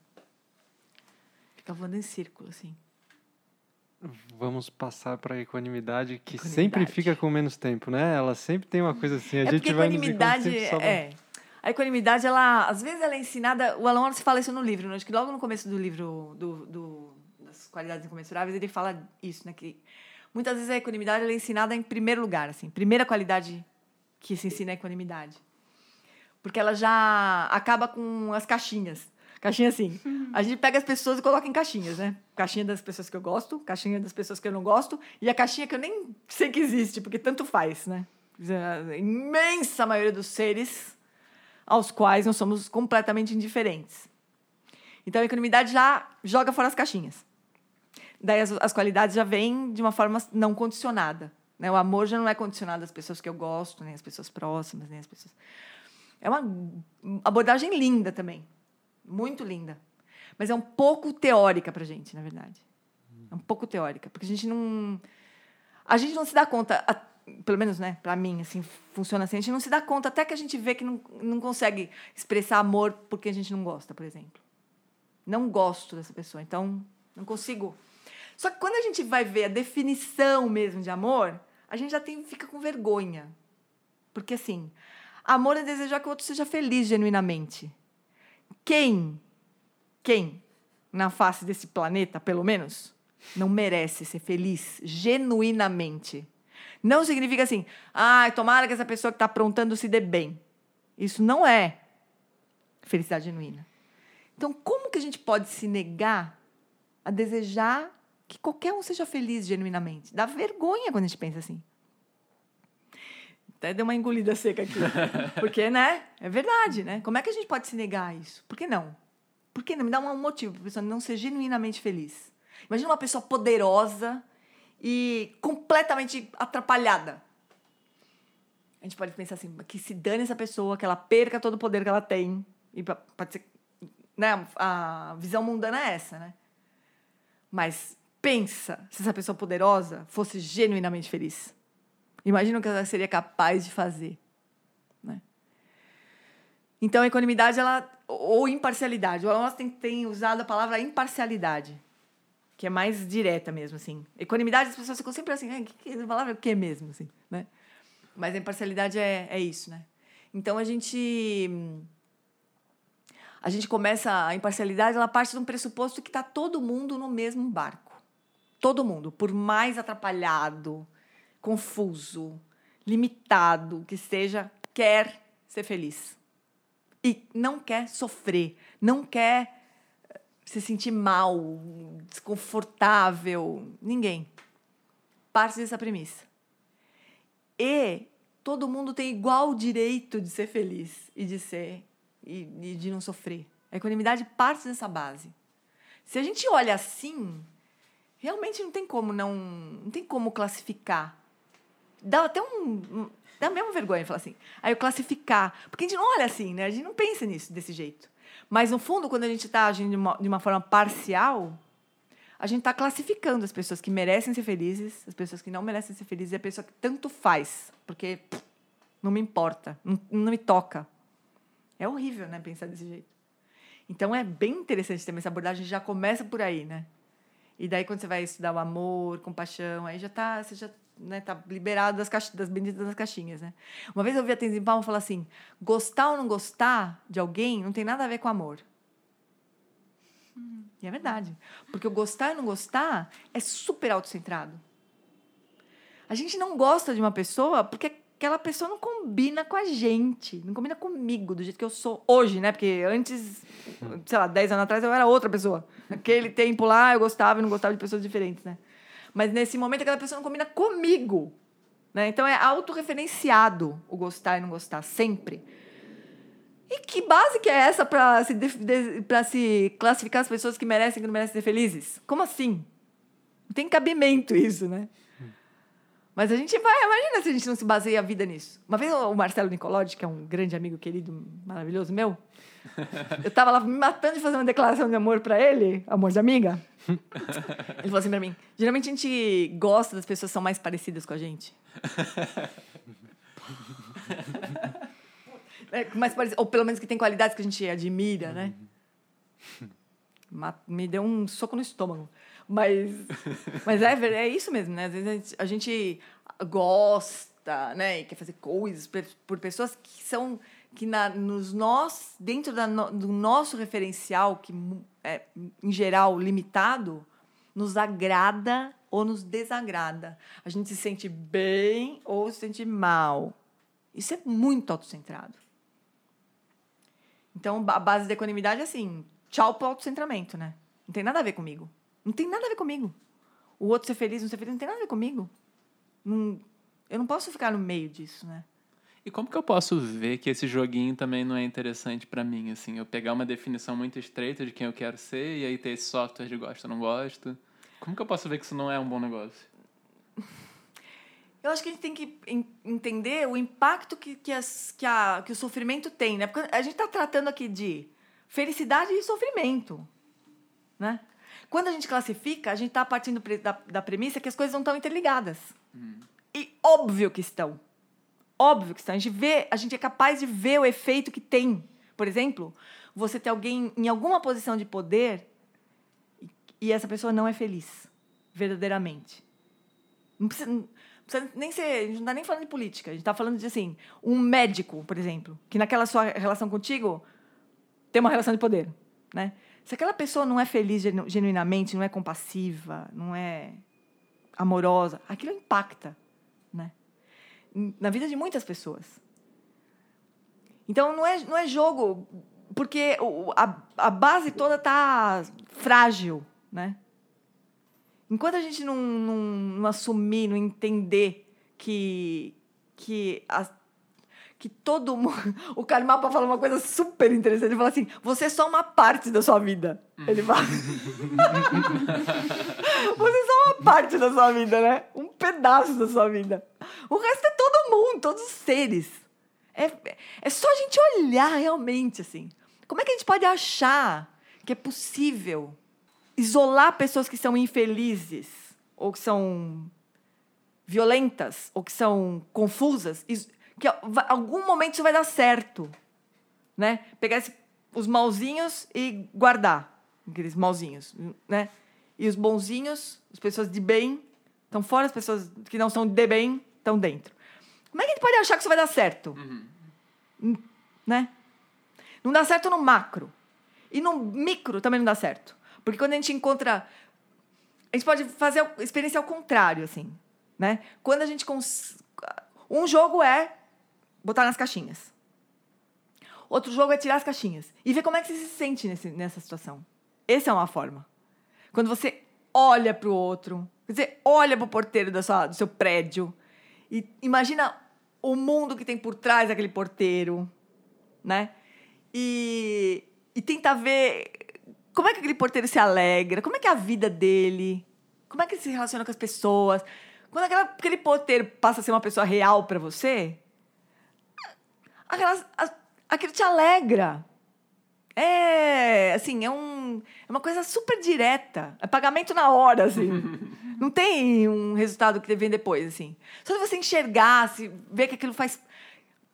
Fica voando em círculo, assim. Vamos passar para a equanimidade, que equanimidade. sempre fica com menos tempo, né? Ela sempre tem uma coisa assim. A é gente vai equanimidade é. A equanimidade, ela, às vezes, ela é ensinada. O Alan Wallace fala isso no livro, né? acho que logo no começo do livro do, do das qualidades incomensuráveis, ele fala isso, né? Que muitas vezes a equanimidade ela é ensinada em primeiro lugar, assim. Primeira qualidade que se ensina é a equanimidade. Porque ela já acaba com as caixinhas. Caixinha assim. A gente pega as pessoas e coloca em caixinhas, né? Caixinha das pessoas que eu gosto, caixinha das pessoas que eu não gosto, e a caixinha que eu nem sei que existe, porque tanto faz, né? A imensa maioria dos seres aos quais nós somos completamente indiferentes. Então a equanimidade já joga fora as caixinhas. Daí as, as qualidades já vêm de uma forma não condicionada. Né? O amor já não é condicionado às pessoas que eu gosto, nem às pessoas próximas, nem às pessoas. É uma abordagem linda também. Muito linda. Mas é um pouco teórica pra gente, na verdade. É um pouco teórica. Porque a gente não. A gente não se dá conta, a- pelo menos, né, pra mim, assim, funciona assim. A gente não se dá conta até que a gente vê que não, não consegue expressar amor porque a gente não gosta, por exemplo. Não gosto dessa pessoa, então não consigo. Só que quando a gente vai ver a definição mesmo de amor, a gente já tem, fica com vergonha. Porque assim, amor é desejar que o outro seja feliz genuinamente. Quem, quem na face desse planeta, pelo menos, não merece ser feliz genuinamente? Não significa assim, ah, tomara que essa pessoa que está aprontando se dê bem. Isso não é felicidade genuína. Então, como que a gente pode se negar a desejar que qualquer um seja feliz genuinamente? Dá vergonha quando a gente pensa assim. Até deu uma engolida seca aqui. Porque, né? É verdade, né? Como é que a gente pode se negar a isso? Por que não? Por que não? Me dá um motivo para a pessoa não ser genuinamente feliz. Imagina uma pessoa poderosa e completamente atrapalhada. A gente pode pensar assim, que se dane essa pessoa, que ela perca todo o poder que ela tem. E pode ser, né? A visão mundana é essa, né? Mas pensa se essa pessoa poderosa fosse genuinamente feliz. Imagina o que ela seria capaz de fazer. Né? Então, a equanimidade, ela, ou imparcialidade. O Elon tem, usado a palavra imparcialidade, que é mais direta mesmo, assim. Equanimidade, as pessoas ficam sempre assim, "Ah, que, que, palavra é o que mesmo, assim, né? Mas a imparcialidade é, é isso, né? Então, a gente... A gente começa... A imparcialidade, ela parte de um pressuposto que está todo mundo no mesmo barco. Todo mundo. Por mais atrapalhado, confuso, limitado que seja, quer ser feliz. E não quer sofrer, não quer eh, se sentir mal, desconfortável. Ninguém. Parte dessa premissa. E todo mundo tem igual direito de ser feliz e de ser e, e de não sofrer. A equanimidade parte dessa base. Se a gente olha assim, realmente não tem como não, não tem como classificar. Dá até um, dá mesmo vergonha falar assim. Aí eu classificar, porque a gente não olha assim, né? A gente não pensa nisso desse jeito. Mas no fundo, quando a gente está agindo de uma, de uma forma parcial, a gente está classificando as pessoas que merecem ser felizes, as pessoas que não merecem ser felizes e a pessoa que tanto faz, porque pff, não me importa, não, não me toca. É horrível, né, pensar desse jeito. Então é bem interessante também essa abordagem, já começa por aí, né? E daí quando você vai estudar o amor, compaixão, aí já tá, você já né, tá liberado das, caixi- das benditas das caixinhas, né? Uma vez eu ouvi a Tenzin Palma falar assim, gostar ou não gostar de alguém não tem nada a ver com amor. E é verdade. Porque o gostar e não gostar é super autocentrado. A gente não gosta de uma pessoa porque aquela pessoa não combina com a gente, não combina comigo, do jeito que eu sou hoje, né? Porque antes, sei lá, 10 anos atrás eu era outra pessoa. Naquele tempo lá eu gostava e não gostava de pessoas diferentes, né? Mas nesse momento aquela pessoa não combina comigo. Né? Então é autorreferenciado o gostar e não gostar, sempre. E que base que é essa para se, se classificar as pessoas que merecem e que não merecem ser felizes? Como assim? Não tem cabimento isso, né? Mas a gente vai, imagina se a gente não se baseia a vida nisso. Uma vez o Marcelo Nicolodi, que é um grande amigo querido, maravilhoso meu, eu tava lá me matando de fazer uma declaração de amor para ele, amor de amiga. Ele falou assim pra mim: geralmente a gente gosta das pessoas que são mais parecidas com a gente. É, mais ou pelo menos que tem qualidades que a gente admira, né? Me deu um soco no estômago. Mas, mas é, é isso mesmo, né? Às vezes a gente, a gente gosta, né? E quer fazer coisas por pessoas que são que na, nos nós dentro da no- do nosso referencial que é em geral limitado nos agrada ou nos desagrada. A gente se sente bem ou se sente mal. Isso é muito autocentrado. Então, a base da equanimidade é assim: tchau pro autocentramento, né? Não tem nada a ver comigo. Não tem nada a ver comigo. O outro ser feliz, não ser feliz, não tem nada a ver comigo. Não, eu não posso ficar no meio disso, né? E como que eu posso ver que esse joguinho também não é interessante para mim, assim? Eu pegar uma definição muito estreita de quem eu quero ser e aí ter esse software de gosto ou não gosto. Como que eu posso ver que isso não é um bom negócio? Eu acho que a gente tem que en- entender o impacto que, que, as, que, a, que o sofrimento tem, né? Porque a gente está tratando aqui de felicidade e sofrimento, né? Quando a gente classifica, a gente está partindo da, da premissa que as coisas não estão interligadas. E óbvio que estão. Óbvio que estão. A gente, vê, a gente é capaz de ver o efeito que tem. Por exemplo, você ter alguém em alguma posição de poder e, essa pessoa não é feliz, verdadeiramente. Não precisa, não precisa nem ser. A gente não está nem falando de política. A gente está falando de assim, um médico, por exemplo, que naquela sua relação contigo tem uma relação de poder. Né? Se aquela pessoa não é feliz genu- genuinamente, não é compassiva, não é amorosa, aquilo impacta. Na vida de muitas pessoas. Então não é, não é jogo, porque a, a base toda está frágil. Né? Enquanto a gente não, não, não assumir, não entender que, que, que todo mundo. O Karmapa fala uma coisa super interessante. Ele fala assim: você é só uma parte da sua vida. Ele fala. você é só uma parte da sua vida, né? Um pedaço da sua vida. O resto é todo mundo, todos os seres. É, é só a gente olhar realmente, assim. Como é que a gente pode achar que é possível isolar pessoas que são infelizes ou que são violentas ou que são confusas, is- que algum momento isso vai dar certo, né? Pegar esse- os malzinhos e guardar aqueles malzinhos, né? E os bonzinhos, as pessoas de bem, estão fora, as pessoas que não são de bem estão dentro. Como é que a gente pode achar que isso vai dar certo? Hum, Né? Não dá certo no macro. E no micro também não dá certo. Porque quando a gente encontra. A gente pode fazer a experiência ao contrário, assim. Né? Quando a gente. Cons... Um jogo é botar nas caixinhas. Outro jogo é tirar as caixinhas. E ver como é que você se sente nesse, nessa situação. Essa é uma forma. Quando você olha para o outro, você olha para o porteiro da sua, do seu prédio e imagina o mundo que tem por trás daquele porteiro, né? E, e tenta ver como é que aquele porteiro se alegra, como é que é a vida dele, como é que ele se relaciona com as pessoas. Quando aquela, aquele porteiro passa a ser uma pessoa real para você, aquelas, aquilo te alegra. É, assim, é, um, é uma coisa super direta. É pagamento na hora, assim. Não tem um resultado que vem depois, assim. Só se você enxergar, se ver que aquilo faz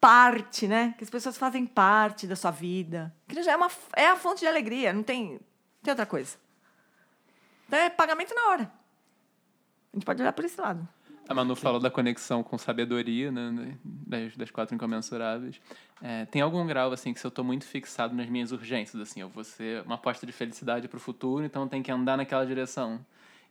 parte, né? Que as pessoas fazem parte da sua vida. Aquilo já é, uma, é a fonte de alegria, não tem, tem outra coisa. Então é pagamento na hora. A gente pode olhar por esse lado. A Manu falou da conexão com sabedoria, né? Das, das quatro incomensuráveis. É, tem algum grau, assim, que se eu tô muito fixado nas minhas urgências, assim, eu vou ser uma aposta de felicidade pro futuro, então tem que andar naquela direção.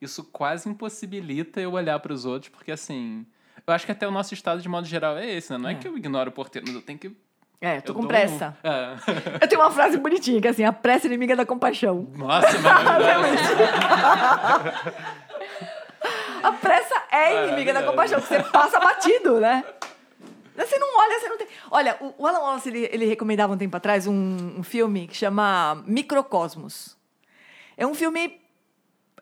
Isso quase impossibilita eu olhar para os outros, porque, assim, eu acho que até o nosso estado, de modo geral, é esse, né? Não é, É. que eu ignoro o porteiro, mas eu tenho que... É, tô eu com dou um- pressa. É. Eu tenho uma frase bonitinha, que é assim, a pressa é inimiga da compaixão. Nossa, maravilhoso. A pressa é inimiga da compaixão, porque você passa batido, né? Você não olha, você não tem. Olha, o Alan Wallace ele, ele recomendava um tempo atrás um, um filme que chama Microcosmos. É um filme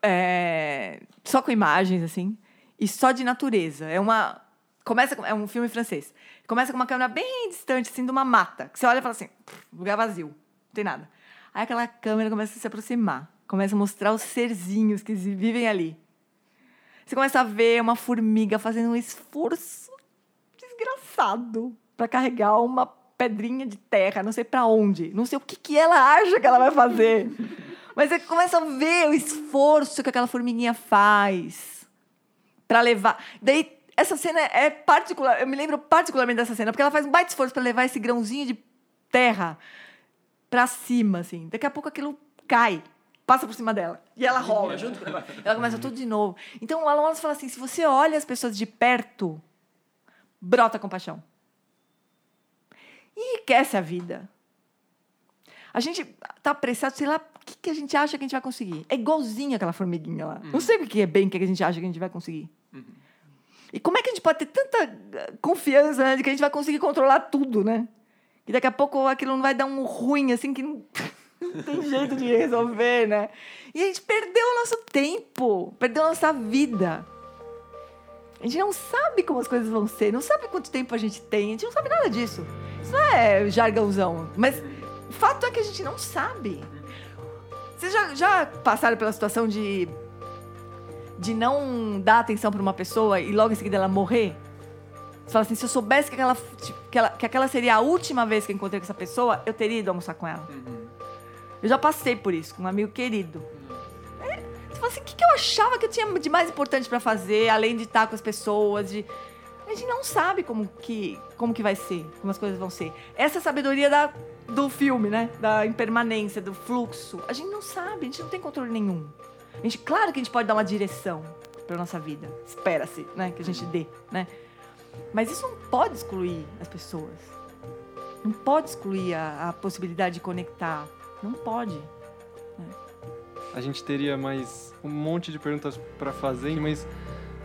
é, só com imagens, assim, e só de natureza. É uma. Começa com, é um filme francês. Começa com uma câmera bem distante, assim, de uma mata. Que você olha e fala assim, "Pff, lugar vazio, não tem nada. Aí aquela câmera começa a se aproximar, começa a mostrar os serzinhos que vivem ali. Você começa a ver uma formiga fazendo um esforço desgraçado para carregar uma pedrinha de terra, não sei para onde, não sei o que, que ela acha que ela vai fazer. Mas você começa a ver o esforço que aquela formiguinha faz para levar. Daí essa cena é particular, eu me lembro particularmente dessa cena, porque ela faz um baita esforço para levar esse grãozinho de terra para cima, assim. Daqui a pouco aquilo cai passa por cima dela. E ela rola junto com ela. Ela começa tudo de novo. Então o Alan Wallace fala assim: se você olha as pessoas de perto, brota compaixão. E enriquece a vida. A gente tá apressado, sei lá, o que, que a gente acha que a gente vai conseguir. É igualzinho aquela formiguinha lá. Não sei o que é bem que a gente acha que a gente vai conseguir. E como é que a gente pode ter tanta eh, confiança né, de que a gente vai conseguir controlar tudo, né? E daqui a pouco aquilo não vai dar um ruim, assim, que não, tem jeito de resolver, né? E a gente perdeu o nosso tempo, perdeu a nossa vida. A gente não sabe como as coisas vão ser, não sabe quanto tempo a gente tem, a gente não sabe nada disso. Isso não é jargãozão, mas o fato é que a gente não sabe. Vocês já, já passaram pela situação de, de não dar atenção para uma pessoa e logo em seguida ela morrer? Você fala assim, se eu soubesse que aquela, que, ela, que aquela seria a última vez que eu encontrei com essa pessoa, eu teria ido almoçar com ela. Eu já passei por isso, com um amigo querido. É, você fala assim, o que, que eu achava que eu tinha de mais importante pra fazer, além de estar com as pessoas, de... A gente não sabe como que, como que vai ser, como as coisas vão ser. Essa é sabedoria da, do filme, né? Da impermanência, do fluxo. A gente não sabe, a gente não tem controle nenhum. A gente, claro que a gente pode dar uma direção pra nossa vida. Espera-se, né? Que a gente dê, né? Mas isso não pode excluir as pessoas. Não pode excluir a, a possibilidade de conectar. Não pode. A gente teria mais um monte de perguntas para fazer, mas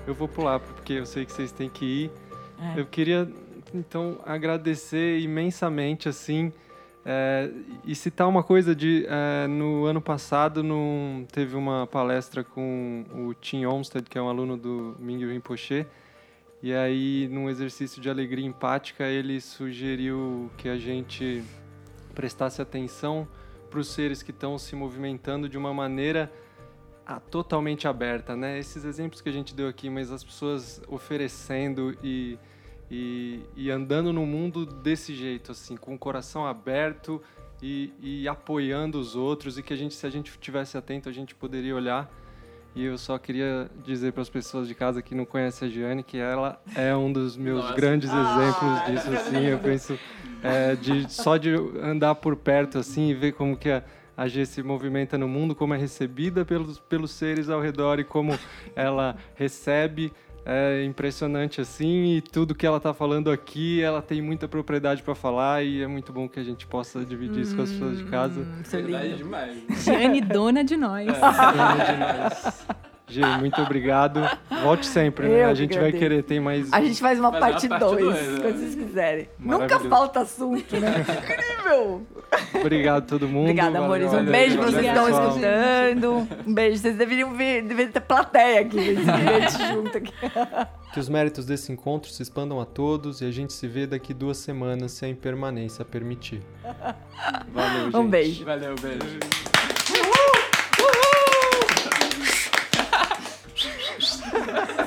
eu vou pular porque eu sei que vocês têm que ir. É. Eu queria então agradecer imensamente assim é, e citar uma coisa de é, no ano passado num, teve uma palestra com o Tim Olmsted que é um aluno do Ming Rinpoche e aí num exercício de alegria empática ele sugeriu que a gente prestasse atenção para os seres que estão se movimentando de uma maneira ah, totalmente aberta, né? Esses exemplos que a gente deu aqui, mas as pessoas oferecendo e, e, e andando no mundo desse jeito, assim, com o coração aberto e, e apoiando os outros e que a gente, se a gente tivesse atento, a gente poderia olhar. E eu só queria dizer para as pessoas de casa que não conhecem a Giane que ela é um dos meus Nossa. grandes exemplos disso, assim. Eu penso é, de só de andar por perto assim e ver como que a, a G se movimenta no mundo, como é recebida pelos, pelos seres ao redor e como ela recebe. É impressionante assim e tudo que ela está falando aqui, ela tem muita propriedade para falar e é muito bom que a gente possa dividir isso com as pessoas de casa. Hum, isso é Verdade lindo. demais. Giane, dona de nós. G, muito obrigado. Volte sempre, né? Eu A gente vai querer, tem mais. A gente faz uma uma parte parte 2, dois, né? quando vocês quiserem. Nunca falta assunto, né? Incrível! Obrigado a todo mundo. Obrigada, amores. Valeu, um beijo valeu, pra vocês que estão escutando. Um beijo. Vocês deveriam ver, deveriam ter plateia aqui, junto aqui. Que os méritos desse encontro se expandam a todos e a gente se vê daqui duas semanas se a impermanência permitir. Valeu, gente. Um beijo. Valeu, beijo. Uhul! Uhul!